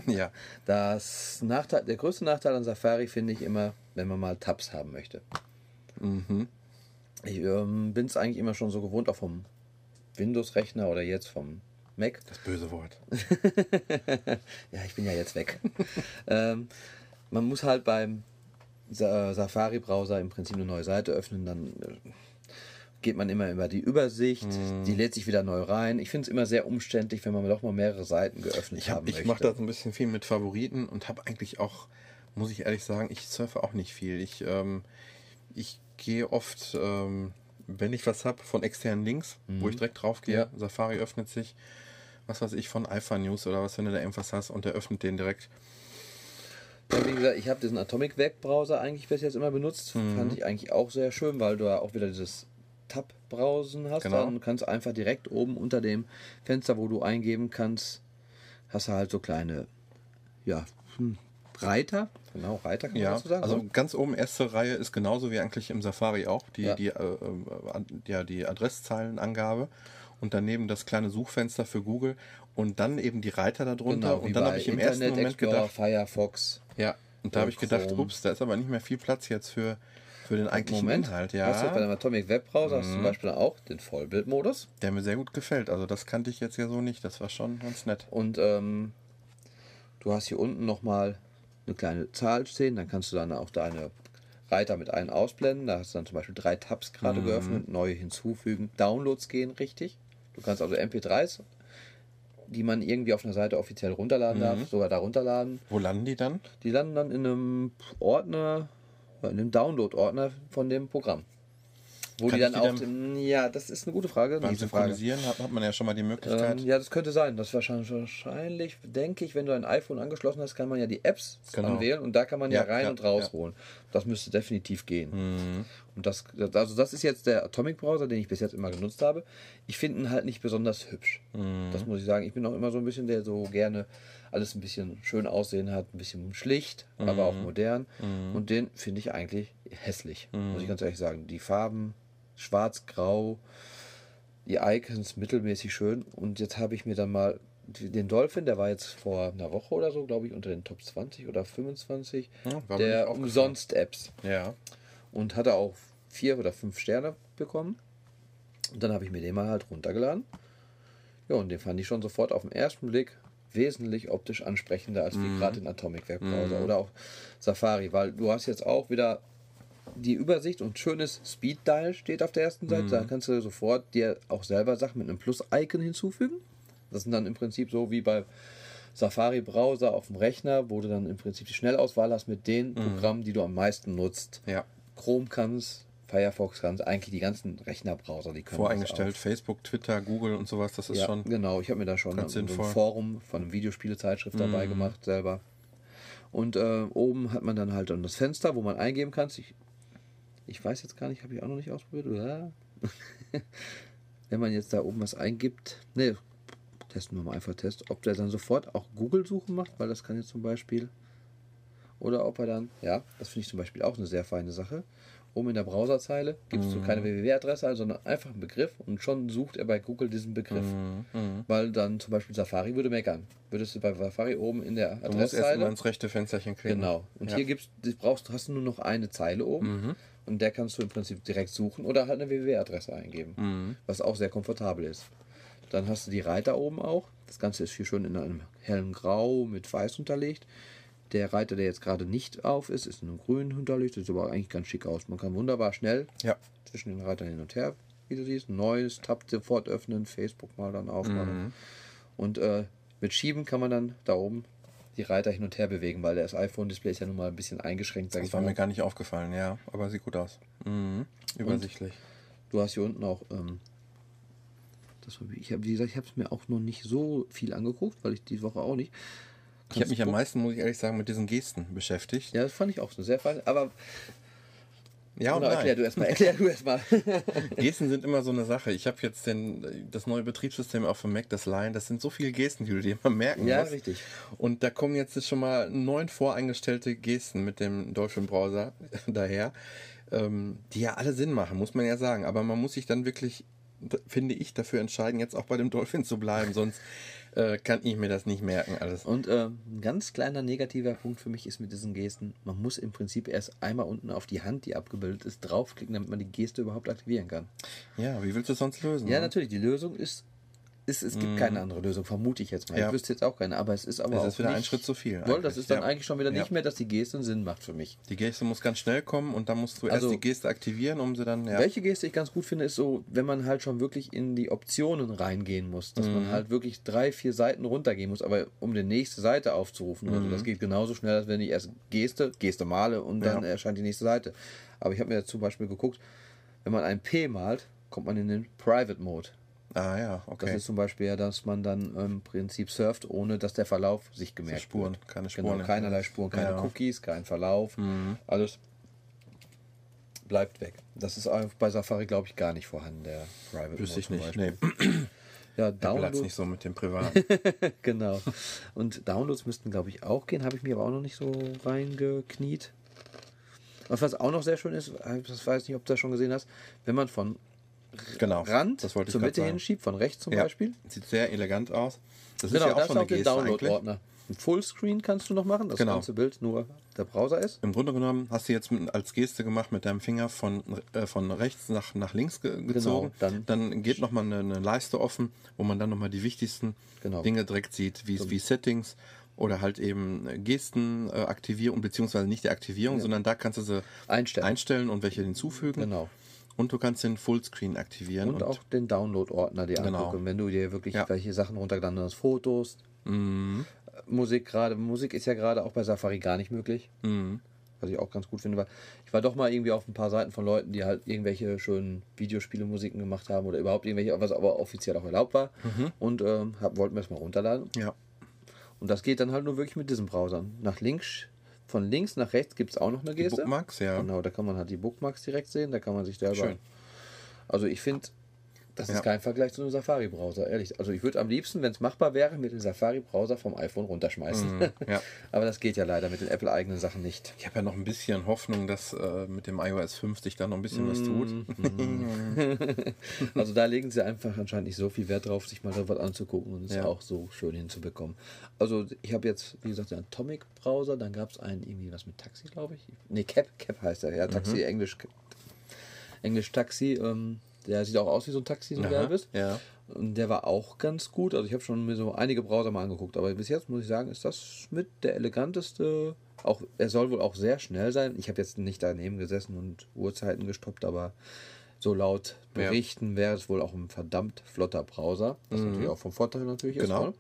ja. Das Nachteil, der größte Nachteil an Safari finde ich immer, wenn man mal Tabs haben möchte. Mhm. Ich ähm, bin es eigentlich immer schon so gewohnt, auch vom Windows-Rechner oder jetzt vom Mac. Das böse Wort. Ja, ich bin ja jetzt weg. ähm, man muss halt beim Sa Safari-Browser im Prinzip eine neue Seite öffnen, dann äh, geht man immer über die Übersicht, Mhm. die lädt sich wieder neu rein. Ich finde es immer sehr umständlich, wenn man doch mal mehrere Seiten geöffnet Ich, haben hab, ich möchte. mache da so ein bisschen viel mit Favoriten und habe eigentlich auch, muss ich ehrlich sagen, ich surfe auch nicht viel. Ich, ähm, ich gehe oft, ähm, wenn ich was habe, von externen Links, wo ich direkt drauf gehe. Ja. Safari öffnet sich, was weiß ich, von Alpha News oder was, wenn du da irgendwas hast und der öffnet den direkt. Ja, wie gesagt, ich habe diesen Atomic Web Browser eigentlich bis jetzt immer benutzt. Mhm. Fand ich eigentlich auch sehr schön, weil du da auch wieder dieses Tab-Browsen hast. Genau. Dann kannst du einfach direkt oben unter dem Fenster, wo du eingeben kannst, hast du halt so kleine, ja, hm, Reiter. Genau, Reiter kann man Ja, dazu sagen. also ganz oben erste Reihe ist genauso wie eigentlich im Safari auch, die, Ja. die, äh, äh, ja, die Adresszeilenangabe und daneben das kleine Suchfenster für Google und dann eben die Reiter darunter genau, und dann habe ich im Internet ersten Moment Explorer, gedacht, Firefox. ja, und da habe ich gedacht, Chrome. ups, da ist aber nicht mehr viel Platz jetzt für, für den eigentlichen Moment, Inhalt, hast du bei ja, dem Atomic Web Browser hast du zum Beispiel auch den Vollbildmodus. der mir sehr gut gefällt. Also das kannte ich jetzt ja so nicht, das war schon ganz nett. Und ähm, du hast hier unten nochmal eine kleine Zahl stehen, dann kannst du dann auch deine Reiter mit ein ausblenden. Da hast du dann zum Beispiel drei Tabs gerade Mhm. geöffnet, neue hinzufügen. Downloads gehen richtig. Du kannst also MP3s, die man irgendwie auf einer Seite offiziell runterladen Mhm. darf, sogar da runterladen. Wo landen die dann? Die landen dann in einem Ordner, ja, in einem Download-Ordner von dem Programm. Wo Kann die dann auch. ja, das ist eine gute Frage. Beim nächste Frage. Synchronisieren hat, hat man ja schon mal die Möglichkeit. Ähm, ja, das könnte sein. Das ist wahrscheinlich, wahrscheinlich, denke ich, wenn du ein iPhone angeschlossen hast, kann man ja die Apps Genau. anwählen und da kann man ja, Ja, rein ja, und rausholen. Das müsste definitiv gehen. Mhm. Und das, also das ist jetzt der Atomic Browser, den ich bis jetzt immer genutzt habe. Ich finde ihn halt nicht besonders hübsch. Mhm. Das muss ich sagen. Ich bin auch immer so ein bisschen, der so gerne alles ein bisschen schön aussehen hat, ein bisschen schlicht, aber Mhm. auch modern. Und den finde ich eigentlich hässlich, muss Mhm. ich ganz ehrlich sagen. Die Farben, schwarz, grau, die Icons mittelmäßig schön. Und jetzt habe ich mir dann mal den Dolphin, der war jetzt vor einer Woche oder so, glaube ich, unter den Top 20 oder 25 Ja, der aufgefallen. Umsonst-Apps Ja. und hatte auch vier oder fünf Sterne bekommen. Und dann habe ich mir den mal halt runtergeladen. Ja, und den fand ich schon sofort auf den ersten Blick wesentlich optisch ansprechender als wie gerade den Atomic Web Browser oder auch Safari, weil du hast jetzt auch wieder die Übersicht und schönes Speed Dial steht auf der ersten Seite. Da kannst du sofort dir auch selber Sachen mit einem Plus-Icon hinzufügen. Das sind dann im Prinzip so wie bei Safari-Browser auf dem Rechner, wo du dann im Prinzip die Schnellauswahl hast mit den Programmen, die du am meisten nutzt. Ja. Chrome kannst, Firefox kannst, eigentlich die ganzen Rechnerbrowser, die können Voreingestellt, Facebook, Twitter, Google und sowas, das ist ja, schon. genau. Ich habe mir da schon so ein. Mhm. Forum von einem Videospielezeitschrift dabei gemacht, selber. Und äh, oben hat man dann halt dann das Fenster, wo man eingeben kann. Ich, ich weiß jetzt gar nicht, habe ich auch noch nicht ausprobiert, oder? Wenn man jetzt da oben was eingibt, ne, testen wir mal einfach Test, ob der dann sofort auch Google-Suchen macht, weil das kann jetzt zum Beispiel. Oder ob er dann, ja, das finde ich zum Beispiel auch eine sehr feine Sache. Oben in der Browserzeile gibst Mhm. du keine www-Adresse ein, sondern einfach einen Begriff und schon sucht er bei Google diesen Begriff. Mhm. Weil dann zum Beispiel Safari würde meckern. Würdest du bei Safari oben in der Du musst erst mal ins rechte Fensterchen klicken. Genau. Und Ja. hier gibst brauchst, hast du nur noch eine Zeile oben Mhm. und der kannst du im Prinzip direkt suchen oder halt eine www-Adresse eingeben. Mhm. Was auch sehr komfortabel ist. Dann hast du die Reiter oben auch. Das Ganze ist hier schön in einem hellen Grau mit Weiß unterlegt. Der Reiter, der jetzt gerade nicht auf ist, ist in einem Grün unterlegt. Das sieht aber eigentlich ganz schick aus. Man kann wunderbar schnell Ja. zwischen den Reitern hin und her, wie du siehst. Neues Tab sofort öffnen, Facebook mal dann aufmachen. Mhm. Und äh, mit Schieben kann man dann da oben die Reiter hin und her bewegen, weil das iPhone-Display ist ja nun mal ein bisschen eingeschränkt, Das ich war mir gar nicht aufgefallen, ja. Aber sieht gut aus. Mhm. Übersichtlich. Du hast hier unten auch, ähm, das, hab ich ich habe, wie gesagt, ich habe es mir auch noch nicht so viel angeguckt, weil ich die Woche auch nicht. Ich habe mich am meisten, muss ich ehrlich sagen, mit diesen Gesten beschäftigt. Ja, das fand ich auch so sehr fein. Aber Ja und erklär du erstmal, erklär du erstmal. Gesten sind immer so eine Sache. Ich habe jetzt den, das neue Betriebssystem auf dem Mac, das Lion. Das sind so viele Gesten, die du dir immer merken ja, musst. richtig. Und da kommen jetzt schon mal neun voreingestellte Gesten mit dem Dolphin Browser daher, ähm, die ja alle Sinn machen, muss man ja sagen. Aber man muss sich dann wirklich, finde ich, dafür entscheiden, jetzt auch bei dem Dolphin zu bleiben. Sonst äh, kann ich mir das nicht merken alles. Und äh, ein ganz kleiner negativer Punkt für mich ist mit diesen Gesten, man muss im Prinzip erst einmal unten auf die Hand, die abgebildet ist, draufklicken, damit man die Geste überhaupt aktivieren kann. Ja, wie willst du es sonst lösen? Ja, ne? natürlich, die Lösung ist, ist es gibt keine andere Lösung, vermute ich jetzt mal. Mhm. Ja. Ich wüsste jetzt auch keine, aber es ist aber Es auch ist wieder nicht, ein Schritt zu viel Wohl, das ist dann ja. eigentlich schon wieder nicht mehr, dass die Geste einen Sinn macht für mich. Die Geste muss ganz schnell kommen und dann musst du Also- erst die Geste aktivieren, um sie dann. Ja. Welche Geste ich ganz gut finde, ist so, wenn man halt schon wirklich in die Optionen reingehen muss, dass Mhm. man halt wirklich drei, vier Seiten runtergehen muss, aber um die nächste Seite aufzurufen, oder so, Mhm. das geht genauso schnell, als wenn ich erst Geste, Geste male und dann erscheint die nächste Seite. Aber ich habe mir zum Beispiel geguckt, wenn man ein P malt, kommt man in den Private Mode. Ah ja, Das okay. ist zum Beispiel ja, dass man dann im Prinzip surft, ohne dass der Verlauf sich gemerkt Spuren, wird. keine Spuren. Genau, keinerlei Spuren, keine Ja. Mhm. Cookies, kein Verlauf. Alles bleibt weg. Das ist auch bei Safari, glaube ich, gar nicht vorhanden, der Private Wüsste ich nicht. Nee, Ja, Platz Download, nicht so mit dem Privaten. genau. Und Downloads müssten, glaube ich, auch gehen. Habe ich mir aber auch noch nicht so reingekniet. Und was auch noch sehr schön ist, ich weiß nicht, ob du das schon gesehen hast, wenn man von genau. Rand das wollte ich zur Mitte hinschiebt, von rechts zum Ja. Beispiel, Sieht sehr elegant aus. Das genau, ist ja auch ist schon auch eine der. Download-Ordner. Ein Fullscreen kannst du noch machen, das Genau. ganze Bild nur der Browser ist. Im Grunde genommen hast du jetzt mit, als Geste gemacht mit deinem Finger von, äh, von rechts nach, nach links ge gezogen. Genau, dann- dann, geht nochmal eine, eine Leiste offen, wo man dann nochmal die wichtigsten Genau. Dinge direkt sieht, wie, wie Settings oder halt eben Gesten äh, Aktivierung, beziehungsweise nicht die Aktivierung, sondern da kannst du sie Einstellen. einstellen und welche hinzufügen. Genau. Und du kannst den Fullscreen aktivieren. Und, auch den Download-Ordner dir Genau. angucken, wenn du dir wirklich Ja. welche Sachen runtergeladen hast, Fotos, Mhm. Musik gerade. Musik ist ja gerade auch bei Safari gar nicht möglich. Mhm. Was ich auch ganz gut finde, weil ich war doch mal irgendwie auf ein paar Seiten von Leuten, die halt irgendwelche schönen Videospiele-Musiken gemacht haben oder überhaupt irgendwelche, was aber offiziell auch erlaubt war. Mhm. Und ähm, hab, wollten wir es mal runterladen. Ja. Und das geht dann halt nur wirklich mit diesen Browsern. Nach links, von links nach rechts gibt es auch noch eine Die Geste. Bookmarks, ja. Genau, da kann man halt die Bookmarks direkt sehen, da kann man sich selber. Schön. Also ich finde, Das Ja. ist kein Vergleich zu einem Safari-Browser, ehrlich. Also ich würde am liebsten, wenn es machbar wäre, mit dem Safari-Browser vom iPhone runterschmeißen. Mhm, ja. Aber das geht ja leider mit den Apple-eigenen Sachen nicht. Ich habe ja noch ein bisschen Hoffnung, dass äh, mit dem iOS 5 sich da noch ein bisschen was Mhm. tut. Also da legen sie einfach anscheinend nicht so viel Wert drauf, sich mal so was anzugucken und es Ja. auch so schön hinzubekommen. Also ich habe jetzt, wie gesagt, den Atomic-Browser, dann gab es einen irgendwie was mit Taxi, glaube ich. Nee, Cap, Cap heißt er, ja, Taxi, Mhm. Englisch, Englisch Taxi. Ähm, der sieht auch aus wie so ein Taxi, so ein gelbes. ja. Und der war auch ganz gut. Also ich habe schon mir so einige Browser mal angeguckt, aber bis jetzt muss ich sagen, ist das mit der eleganteste. Auch er soll wohl auch sehr schnell sein. Ich habe jetzt nicht daneben gesessen und Uhrzeiten gestoppt, aber so laut Ja. Berichten wäre es wohl auch ein verdammt flotter Browser, was natürlich auch vom Vorteil natürlich ist. Mhm. Genau. ne?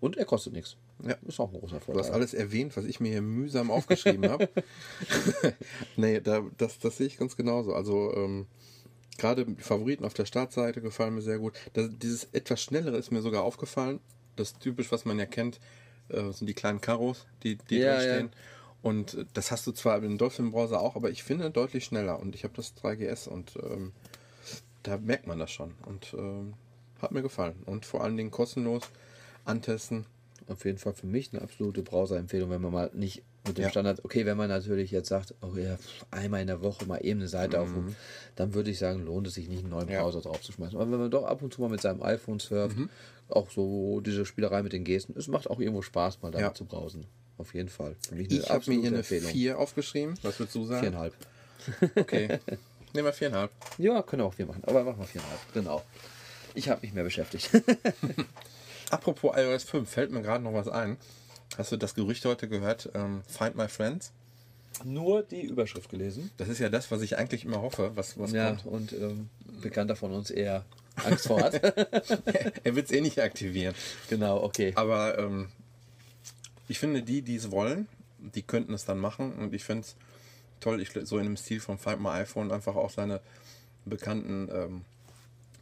Und er kostet nichts. Ja. Ist auch ein großer Du hast Vorteil. alles erwähnt, was ich mir hier mühsam aufgeschrieben habe. nee, da, das, das sehe ich ganz genauso. Also ähm, gerade die Favoriten auf der Startseite gefallen mir sehr gut. Das, dieses etwas schnellere ist mir sogar aufgefallen. Das typisch, was man ja kennt, äh, sind die kleinen Karos, die, die Ja, drin ja. stehen. Und äh, das hast du zwar im Dolphin-Browser auch, aber ich finde deutlich schneller. Und ich habe das 3GS und ähm, da merkt man das schon. Und ähm, hat mir gefallen. Und vor allen Dingen kostenlos antesten. auf jeden Fall für mich eine absolute Browser-Empfehlung, wenn man mal nicht mit dem Ja. Standard, okay, wenn man natürlich jetzt sagt, oh ja, einmal in der Woche mal eben eine Seite aufrufen, dann würde ich sagen, lohnt es sich nicht, einen neuen Mhm. Ja. Mhm. Browser draufzuschmeißen. Aber wenn man doch ab und zu mal mit seinem iPhone surft, auch so diese Spielerei mit den Gesten, es macht auch irgendwo Spaß, mal da Ja. zu browsen. Auf jeden Fall. Ich habe mir hier eine Empfehlung. 4 aufgeschrieben. Was würdest du sagen? Viereinhalb. Okay. Nehmen wir viereinhalb. Ja, können auch wir machen. Aber machen wir viereinhalb. Genau. Ich habe mich mehr beschäftigt. Apropos iOS 5, fällt mir gerade noch was ein. Hast du das Gerücht heute gehört? Ähm, Find My Friends? Nur die Überschrift gelesen. Das ist ja das, was ich eigentlich immer hoffe, was, was Ja, kommt. und ähm, Bekannter von uns eher Angst vor hat. Er wird es eh nicht aktivieren. genau, okay. Aber ähm, ich finde, die, die es wollen, die könnten es dann machen. Und ich finde es toll, ich, so in dem Stil von Find My iPhone einfach auch seine Bekannten ähm,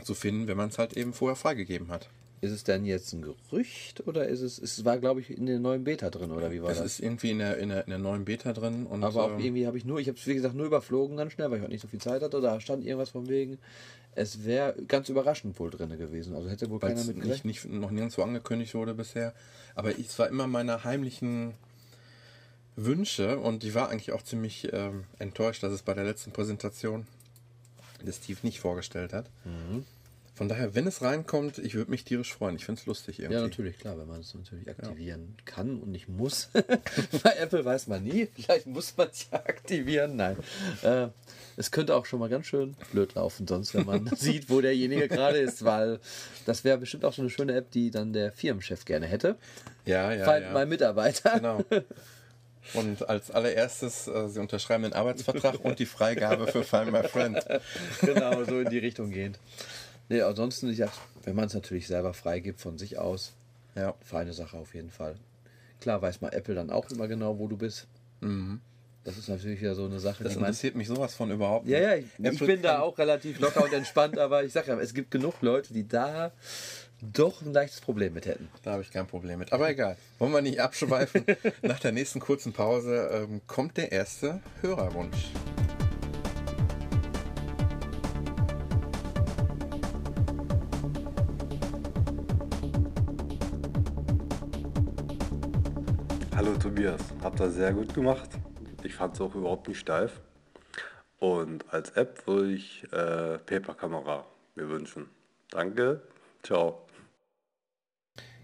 zu finden, wenn man es halt eben vorher freigegeben hat. Ist es denn jetzt ein Gerücht oder ist es, es war glaube ich in der neuen Beta drin oder wie war Das das? ist irgendwie in der, in der, in der neuen Beta drin. Und, Aber auch ähm, irgendwie habe ich nur, ich habe es wie gesagt nur überflogen ganz schnell, weil ich heute nicht so viel Zeit hatte. Da stand irgendwas von wegen, es wäre ganz überraschend wohl drin gewesen. Also hätte wohl weil keiner es mit nicht, nicht, noch nirgendwo angekündigt wurde bisher. Aber es war immer meine heimlichen Wünsche und ich war eigentlich auch ziemlich ähm, enttäuscht, dass es bei der letzten Präsentation der Steve nicht vorgestellt hat. Mhm. Von daher, wenn es reinkommt, ich würde mich tierisch freuen. Ich finde es lustig irgendwie. Ja, natürlich, klar, wenn man es natürlich aktivieren kann und nicht muss. Bei Apple weiß man nie, vielleicht muss man es ja aktivieren. Nein. Äh, es könnte auch schon mal ganz schön blöd laufen, sonst, wenn man sieht, wo derjenige gerade ist, weil das wäre bestimmt auch so eine schöne App, die dann der Firmenchef gerne hätte. Ja, ja, Find ja. my Mitarbeiter. Genau. Und als allererstes, äh, Sie unterschreiben den Arbeitsvertrag und die Freigabe für Find My Friend. genau, so in die Richtung gehend. Nee, ansonsten, ich sag, wenn man es natürlich selber freigibt von sich aus, Ja. feine Sache auf jeden Fall. Klar weiß mal Apple dann auch immer genau, wo du bist. Das ist natürlich ja so eine Sache, Mhm. Das man. interessiert mich sowas von überhaupt Ja, nicht. ja, ich, ich Apple bin da auch relativ locker und entspannt, aber ich sag ja, es gibt genug Leute, die da doch ein leichtes Problem mit hätten. Da habe ich kein Problem mit. Aber egal. Wollen wir nicht abschweifen. Nach der nächsten kurzen Pause ähm, kommt der erste Hörerwunsch. Tobias, habt ihr sehr gut gemacht. Ich fand es auch überhaupt nicht steif. Und als App würde ich äh, Paper-Kamera mir wünschen. Danke, ciao.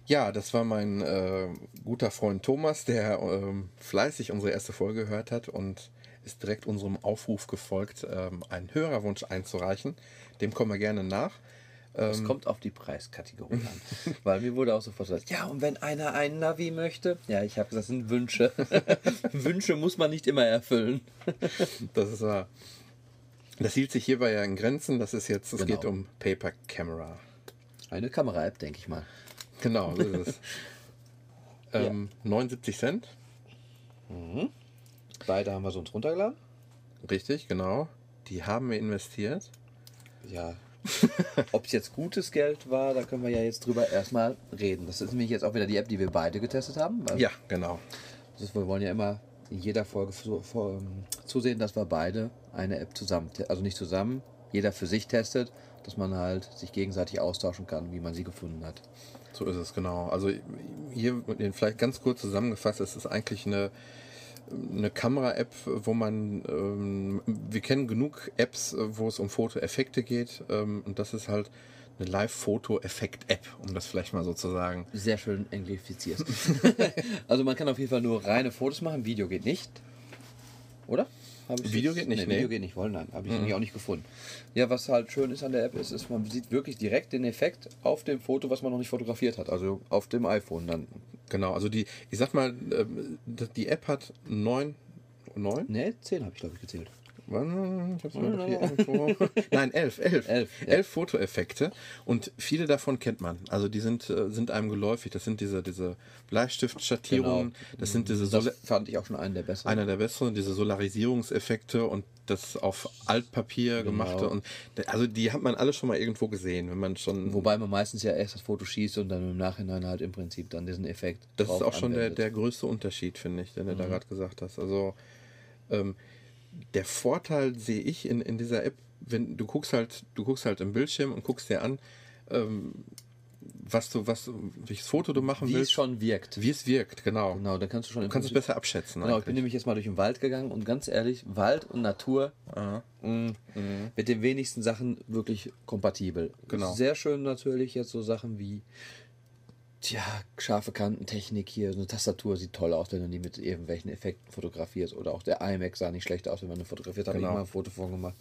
Ja, das war mein äh, guter Freund Thomas, der ähm, fleißig unsere erste Folge gehört hat und ist direkt unserem Aufruf gefolgt, ähm, einen Hörerwunsch einzureichen. Dem kommen wir gerne nach. Es kommt auf die Preiskategorie an. Weil mir wurde auch sofort gesagt, ja, und wenn einer einen Navi möchte, ja, ich habe gesagt, das sind Wünsche. Wünsche muss man nicht immer erfüllen. Das ist wahr. Das hielt sich hierbei ja in Grenzen. Das ist jetzt, es Genau. geht um Paper Camera. Eine Kamera-App, denke ich mal. Genau, so ist es. ähm, 79 Cent, Beide haben wir so uns runtergeladen. richtig, genau. Die haben wir investiert. Ja. Ob es jetzt gutes Geld war, da können wir ja jetzt drüber erstmal reden. Das ist nämlich jetzt auch wieder die App, die wir beide getestet haben. Ja, genau. Das ist, wir wollen ja immer in jeder Folge ähm, zusehen, dass wir beide eine App zusammen, also nicht zusammen, jeder für sich testet, dass man halt sich gegenseitig austauschen kann, wie man sie gefunden hat. So ist es, genau. Also hier vielleicht ganz kurz zusammengefasst, es ist eigentlich eine, eine Kamera-App, wo man, ähm, wir kennen genug Apps, wo es um Fotoeffekte geht ähm, und das ist halt eine Live-Foto-Effekt-App, um das vielleicht mal so zu sagen. Sehr schön anglifiziert. also man kann auf jeden Fall nur reine Fotos machen, Video geht nicht. Oder? Video jetzt? geht nicht, nee, Video geht nicht, wollen nein, habe ich mhm. auch nicht gefunden. Ja, was halt schön ist an der App ist, ist, man sieht wirklich direkt den Effekt auf dem Foto, was man noch nicht fotografiert hat, also auf dem iPhone dann. Genau, also die, ich sag mal, ähm, die App hat neun, neun? Ne, zehn habe ich glaube ich gezählt. Ich hab's mal hier irgendwo. Nein, elf, elf. Elf, ja. elf Fotoeffekte. Und viele davon kennt man. Also die sind, äh, sind einem geläufig. Das sind diese, diese Bleistiftschattierungen. Genau. Das sind diese das fand ich auch schon einen der besseren. Einer der besseren, diese Solarisierungseffekte und das auf Altpapier genau. gemachte. Und also die hat man alle schon mal irgendwo gesehen, wenn man schon. Wobei man meistens ja erst das Foto schießt und dann im Nachhinein halt im Prinzip dann diesen Effekt. Das ist auch schon der, der größte Unterschied, finde ich, den du mhm. da gerade gesagt hast. Also ähm, der Vorteil sehe ich in, in dieser App, wenn du guckst halt, du guckst halt im Bildschirm und guckst dir an, ähm, was du, was, welches Foto du machen wie willst. Wie es schon wirkt. Wie es wirkt, genau. Genau, dann kannst du schon. Du kannst es besser abschätzen. Genau, eigentlich. ich bin nämlich jetzt mal durch den Wald gegangen und ganz ehrlich, Wald und Natur mh, mhm. mit den wenigsten Sachen wirklich kompatibel. Genau. Sehr schön natürlich jetzt so Sachen wie Tja, scharfe Kantentechnik hier. So eine Tastatur sieht toll aus, wenn du die mit irgendwelchen Effekten fotografierst. Oder auch der iMac sah nicht schlecht aus, wenn man eine fotografiert hat. Genau. Habe ich mal ein Foto von gemacht.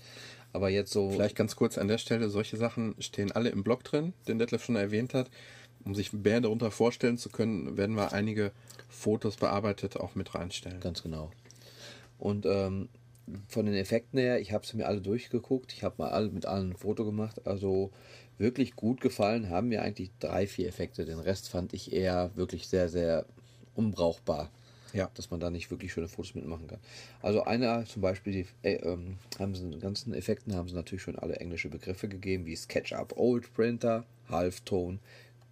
Aber jetzt so. Vielleicht ganz kurz an der Stelle: solche Sachen stehen alle im Blog drin, den Detlef schon erwähnt hat. Um sich mehr darunter vorstellen zu können, werden wir einige Fotos bearbeitet auch mit reinstellen. Ganz genau. Und ähm, von den Effekten her, ich habe sie mir alle durchgeguckt. Ich habe mal alle mit allen ein Foto gemacht. Also wirklich gut gefallen haben mir eigentlich drei, vier Effekte. Den Rest fand ich eher wirklich sehr, sehr unbrauchbar. Ja. Dass man da nicht wirklich schöne Fotos mitmachen kann. Also einer zum Beispiel, die, äh, ähm, haben sie in den ganzen Effekten haben sie natürlich schon alle englische Begriffe gegeben, wie SketchUp, Old Printer, Halftone,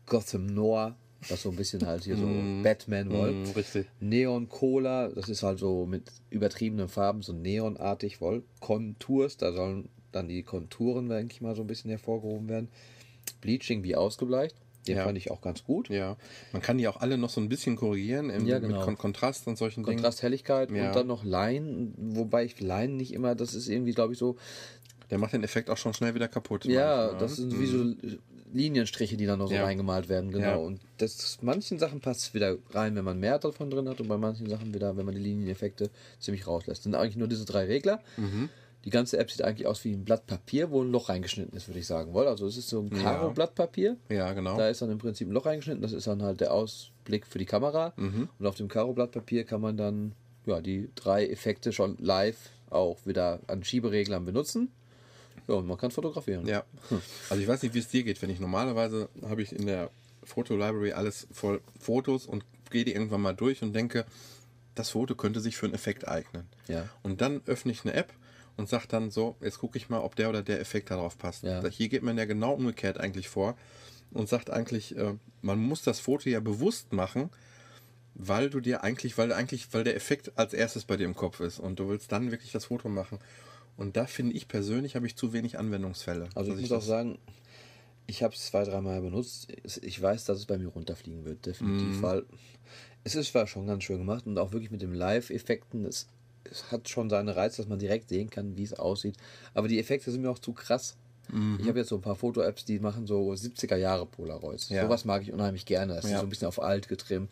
Gotham Noir, was so ein bisschen halt hier so mm, Batman wollt. Mm, richtig. Neon Cola, das ist halt so mit übertriebenen Farben, so neonartig wohl. Contours, da sollen dann die Konturen, denke ich mal, so ein bisschen hervorgehoben werden. Bleaching wie ausgebleicht. Den ja. fand ich auch ganz gut. Ja. Man kann die auch alle noch so ein bisschen korrigieren im, ja, genau. mit Kontrast und solchen Dingen. Kontrast, Helligkeit ja. und dann noch Line, wobei ich Line nicht immer, das ist irgendwie, glaube ich, so. Der macht den Effekt auch schon schnell wieder kaputt. Ja, manchmal. das sind mhm. wie so Linienstriche, die dann noch so reingemalt werden, genau. Und das manchen Sachen passt es wieder rein, wenn man mehr davon drin hat und bei manchen Sachen wieder, wenn man die Linieneffekte ziemlich rauslässt. Das sind eigentlich nur diese drei Regler. Mhm. Die ganze App sieht eigentlich aus wie ein Blatt Papier, wo ein Loch reingeschnitten ist, würde ich sagen. Also es ist so ein Karo-Blatt Papier. Ja, genau. Da ist dann im Prinzip ein Loch reingeschnitten. Das ist dann halt der Ausblick für die Kamera. Mhm. Und auf dem Karo-Blatt Papier kann man dann ja, die drei Effekte schon live auch wieder an Schiebereglern benutzen. Ja, und man kann fotografieren. Ja. Hm. Also ich weiß nicht, wie es dir geht. Wenn ich normalerweise habe ich in der Foto-Library alles voll Fotos und gehe die irgendwann mal durch und denke, das Foto könnte sich für einen Effekt eignen. Ja. Und dann öffne ich eine App und sagt dann so, jetzt gucke ich mal, ob der oder der Effekt darauf passt. Ja. Hier geht man ja genau umgekehrt eigentlich vor und sagt eigentlich, äh, man muss das Foto ja bewusst machen, weil du dir eigentlich, weil eigentlich, weil der Effekt als erstes bei dir im Kopf ist und du willst dann wirklich das Foto machen. Und da finde ich persönlich, habe ich zu wenig Anwendungsfälle. Also ich muss auch sagen, ich habe es zwei, dreimal benutzt. Ich weiß, dass es bei mir runterfliegen wird, definitiv, mm. weil es ist zwar schon ganz schön gemacht und auch wirklich mit dem Live-Effekten, es es hat schon seine Reiz, dass man direkt sehen kann, wie es aussieht. Aber die Effekte sind mir auch zu krass. Mhm. Ich habe jetzt so ein paar Foto-Apps, die machen so 70er Jahre Polaroids. Ja. Sowas mag ich unheimlich gerne. Das ja. ist so ein bisschen auf alt getrimmt.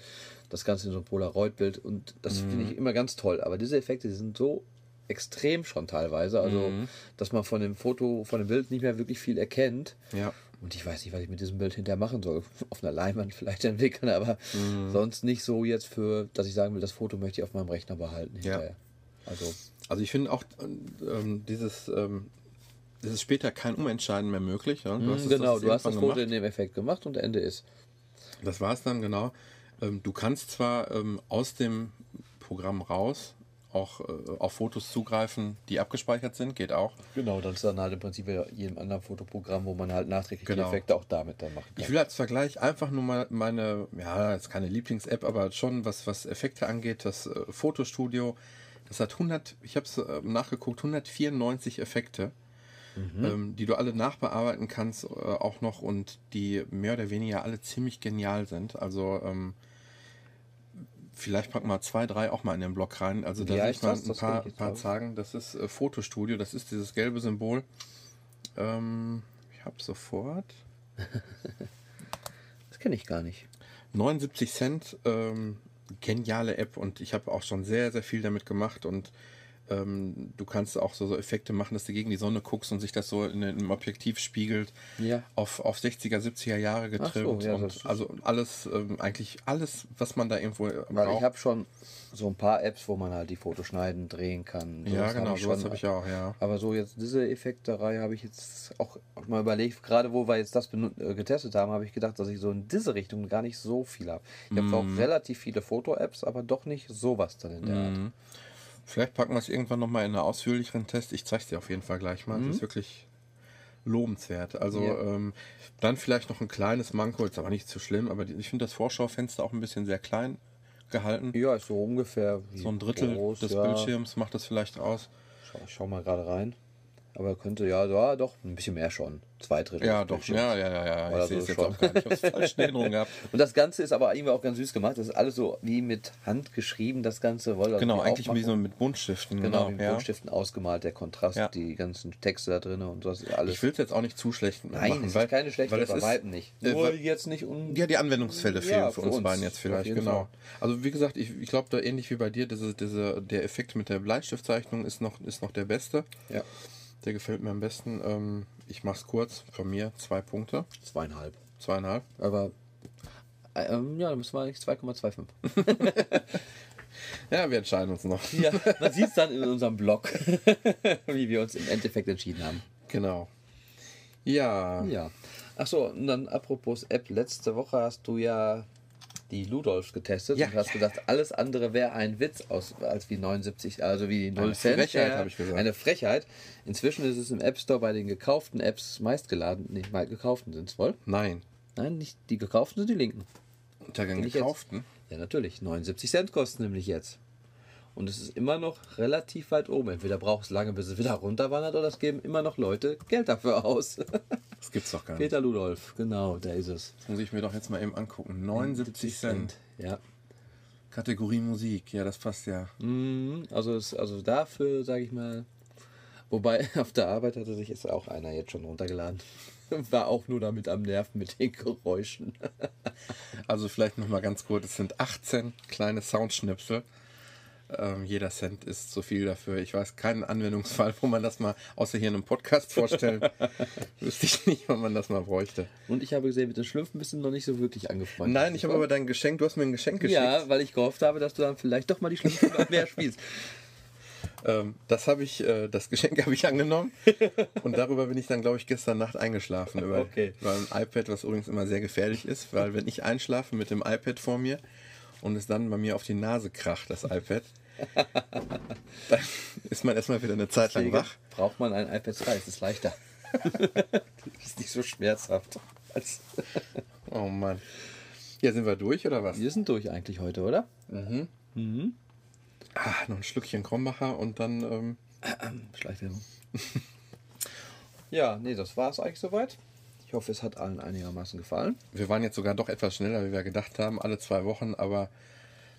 Das Ganze in so ein Polaroid-Bild. Und das mhm. finde ich immer ganz toll. Aber diese Effekte, die sind so extrem schon teilweise. Also, mhm. dass man von dem Foto, von dem Bild nicht mehr wirklich viel erkennt. Ja. Und ich weiß nicht, was ich mit diesem Bild hinterher machen soll. Auf einer Leinwand vielleicht entwickeln, aber mhm. sonst nicht so jetzt für, dass ich sagen will, das Foto möchte ich auf meinem Rechner behalten hinterher. Ja. Also, also ich finde auch ähm, dieses, ähm, es ist später kein Umentscheiden mehr möglich. Ja? Du mhm, genau, du hast das Foto in dem Effekt gemacht und Ende ist. Das war es dann, genau. Ähm, du kannst zwar ähm, aus dem Programm raus auch äh, auf Fotos zugreifen, die abgespeichert sind, geht auch. Genau, das ist dann halt im Prinzip jedem anderen Fotoprogramm, wo man halt nachträglich genau. die Effekte auch damit dann machen kann. Ich will als Vergleich einfach nur mal meine, ja, jetzt keine Lieblings-App, aber schon was, was Effekte angeht, das äh, Fotostudio das hat 100, ich habe es äh, nachgeguckt, 194 Effekte. ähm, die du alle nachbearbeiten kannst äh, auch noch und die mehr oder weniger alle ziemlich genial sind. Also ähm, vielleicht packen wir zwei, drei auch mal in den Blog rein. Also da heißt ich mal ein paar, paar sagen. Das ist äh, Fotostudio, das ist dieses gelbe Symbol. Ähm, ich habe sofort. Das kenne ich gar nicht. 79 Cent, ähm, geniale App und ich habe auch schon sehr, sehr viel damit gemacht und ähm, du kannst auch so, so Effekte machen, dass du gegen die Sonne guckst und sich das so in einem Objektiv spiegelt. Ja. Auf, auf 60er, 70er Jahre getrimmt. ja, und das ist- also alles, ähm, eigentlich alles, was man da irgendwo Weil braucht. ich habe schon so ein paar Apps, wo man halt die Fotos schneiden, drehen kann. ja, Sowas hab genau, sowas habe ich auch, ja. Aber so jetzt diese Effekterei habe ich jetzt auch mal überlegt, gerade wo wir jetzt das äh, getestet haben, habe ich gedacht, dass ich so in diese Richtung gar nicht so viel habe. Ich habe Mhm. auch relativ viele Foto-Apps, aber doch nicht sowas dann in der Art. Mhm. Vielleicht packen wir es irgendwann nochmal in einen ausführlicheren Test. Ich zeige es dir auf jeden Fall gleich mal. Das ist wirklich lobenswert. Also Mhm. Ja. ähm, dann vielleicht noch ein kleines Manko, ist aber nicht zu schlimm, aber ich finde das Vorschaufenster auch ein bisschen sehr klein gehalten. Ja, ist so ungefähr So ein Drittel groß, des ja. Bildschirms macht das vielleicht aus. Schau, schau mal gerade rein. Aber könnte, ja, ja, doch, ein bisschen mehr schon. Zwei Drittel. Ja, doch. Ja, ja, ja, ja. Oder Ich sehe so es jetzt schon. auch gar nicht. Ich Erinnerung gehabt. Und das Ganze ist aber irgendwie auch ganz süß gemacht. Das ist alles so wie mit Hand geschrieben, das Ganze. Wolle Genau, eigentlich wie so mit Buntstiften. Genau, wie mit ja. Buntstiften ausgemalt, der Kontrast, Ja. die ganzen Texte da drin und das ist alles. Ich will es jetzt auch nicht zu schlecht Nein, machen. es weil, ist keine schlechte, weil es ist, nicht. äh, Nur weil- jetzt nicht un Ja, die Anwendungsfälle fehlen Ja, für, für uns, uns, beiden jetzt vielleicht, genau. Fall. Also wie gesagt, ich, ich glaube da ähnlich wie bei dir, diese, diese, der Effekt mit der Bleistiftzeichnung ist noch, ist noch der beste. Ja, Der gefällt mir am besten. Ähm, ich mach's kurz, von mir zwei Punkte, zweieinhalb. zweieinhalb. Aber äh, ähm, ja, dann müssen wir eigentlich 2,25. Ja, wir entscheiden uns noch. Ja, man sieht es dann in unserem Blog, wie wir uns im Endeffekt entschieden haben. Genau. Ja, Ja. Achso, und dann apropos App, letzte Woche hast du ja die Ludolfs getestet Ja. und hast gedacht, alles andere wäre ein Witz aus, als wie 79, also wie 0 Eine Cent. Frechheit, Ja, habe ich gesagt. Eine Frechheit. Inzwischen ist es im App Store bei den gekauften Apps meistgeladen. Nicht mal gekauften sind es wohl? nein. Nein, nicht die gekauften sind die linken. Unter den gekauften. Ja, natürlich. 79 Cent kosten nämlich jetzt. Und es ist immer noch relativ weit oben. Entweder braucht es lange, bis es wieder runterwandert, oder es geben immer noch Leute Geld dafür aus. Das gibt's doch gar nicht. Peter Ludolf, genau, der ist es. Das muss ich mir doch jetzt mal eben angucken. 79 Cent. Ja. Kategorie Musik. Ja, das passt ja. Mhm, Also, es, also dafür, sage ich mal. Wobei auf der Arbeit hatte sich jetzt auch einer jetzt schon runtergeladen. War auch nur damit am Nerven mit den Geräuschen. Also vielleicht noch mal ganz kurz, es sind 18 kleine Soundschnipsel. Ähm, jeder Cent ist so viel dafür. Ich weiß keinen Anwendungsfall, wo man das mal, außer hier in einem Podcast vorstellen, wüsste ich nicht, wann man das mal bräuchte. Und ich habe gesehen, mit den Schlümpfen bist du noch nicht so wirklich angefreundet. Nein, ich habe aber dein Geschenk, du hast mir ein Geschenk geschickt. Ja, weil ich gehofft habe, dass du dann vielleicht doch mal die Schlümpfe noch mehr spielst. Ähm, das habe ich, äh, das Geschenk habe ich angenommen und darüber bin ich dann, glaube ich, gestern Nacht eingeschlafen. Über, Okay. über ein iPad, was übrigens immer sehr gefährlich ist, weil wenn ich einschlafe mit dem iPad vor mir und es dann bei mir auf die Nase kracht, das iPad, dann ist man erstmal wieder eine Zeit lang wach. braucht man ein iPad 2, es ist leichter. ist nicht so schmerzhaft. Als Oh Mann. Ja, sind wir durch oder was? wir sind durch eigentlich heute, oder? Ah, noch ein Schlückchen Krombacher und dann, ähm, Schleichwerbung. ja, nee, das war es eigentlich soweit. Ich hoffe, es hat allen einigermaßen gefallen. wir waren jetzt sogar doch etwas schneller, wie wir gedacht haben, alle zwei Wochen, aber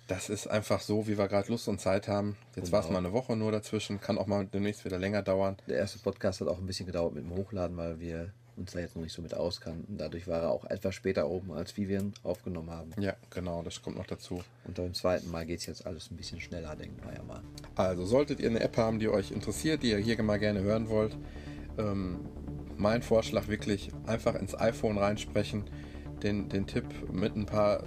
das ist einfach so, wie wir gerade Lust und Zeit haben. Jetzt war es Genau. mal eine Woche nur dazwischen, kann auch mal demnächst wieder länger dauern. Der erste Podcast hat auch ein bisschen gedauert mit dem Hochladen, weil wir uns da jetzt noch nicht so mit auskannten. Dadurch war er auch etwas später oben, als wie wir ihn aufgenommen haben. Ja, genau, das kommt noch dazu. Und beim zweiten Mal geht es jetzt alles ein bisschen schneller, denken wir ja mal. Also solltet ihr eine App haben, die euch interessiert, die ihr hier mal gerne hören wollt, ähm, mein Vorschlag wirklich einfach ins iPhone reinsprechen, den, den Tipp mit ein paar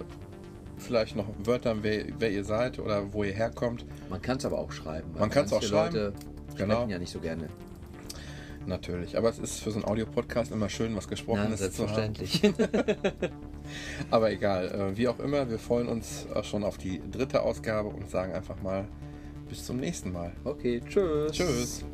vielleicht noch Wörtern, wer, wer ihr seid oder wo ihr herkommt. Man kann es aber auch schreiben. Man kann's auch manche schreiben. Leute Genau. ja nicht so gerne. Natürlich, aber es ist für so einen Audiopodcast immer schön, was zu haben. selbstverständlich. Aber egal, äh, wie auch immer, wir freuen uns auch schon auf die dritte Ausgabe und sagen einfach mal bis zum nächsten Mal. okay, tschüss. Tschüss.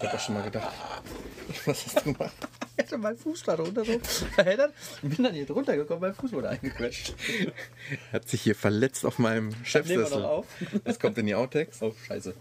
Ich habe auch schon mal gedacht, was hast du gemacht? Ich hatte meinen Fuß gerade runter so verheddert und bin dann hier drunter gekommen, mein Fuß wurde eingequetscht. Hat sich hier verletzt auf meinem Nehmen wir Chefsessel. noch auf. Das kommt in die Outtakes. Oh, scheiße.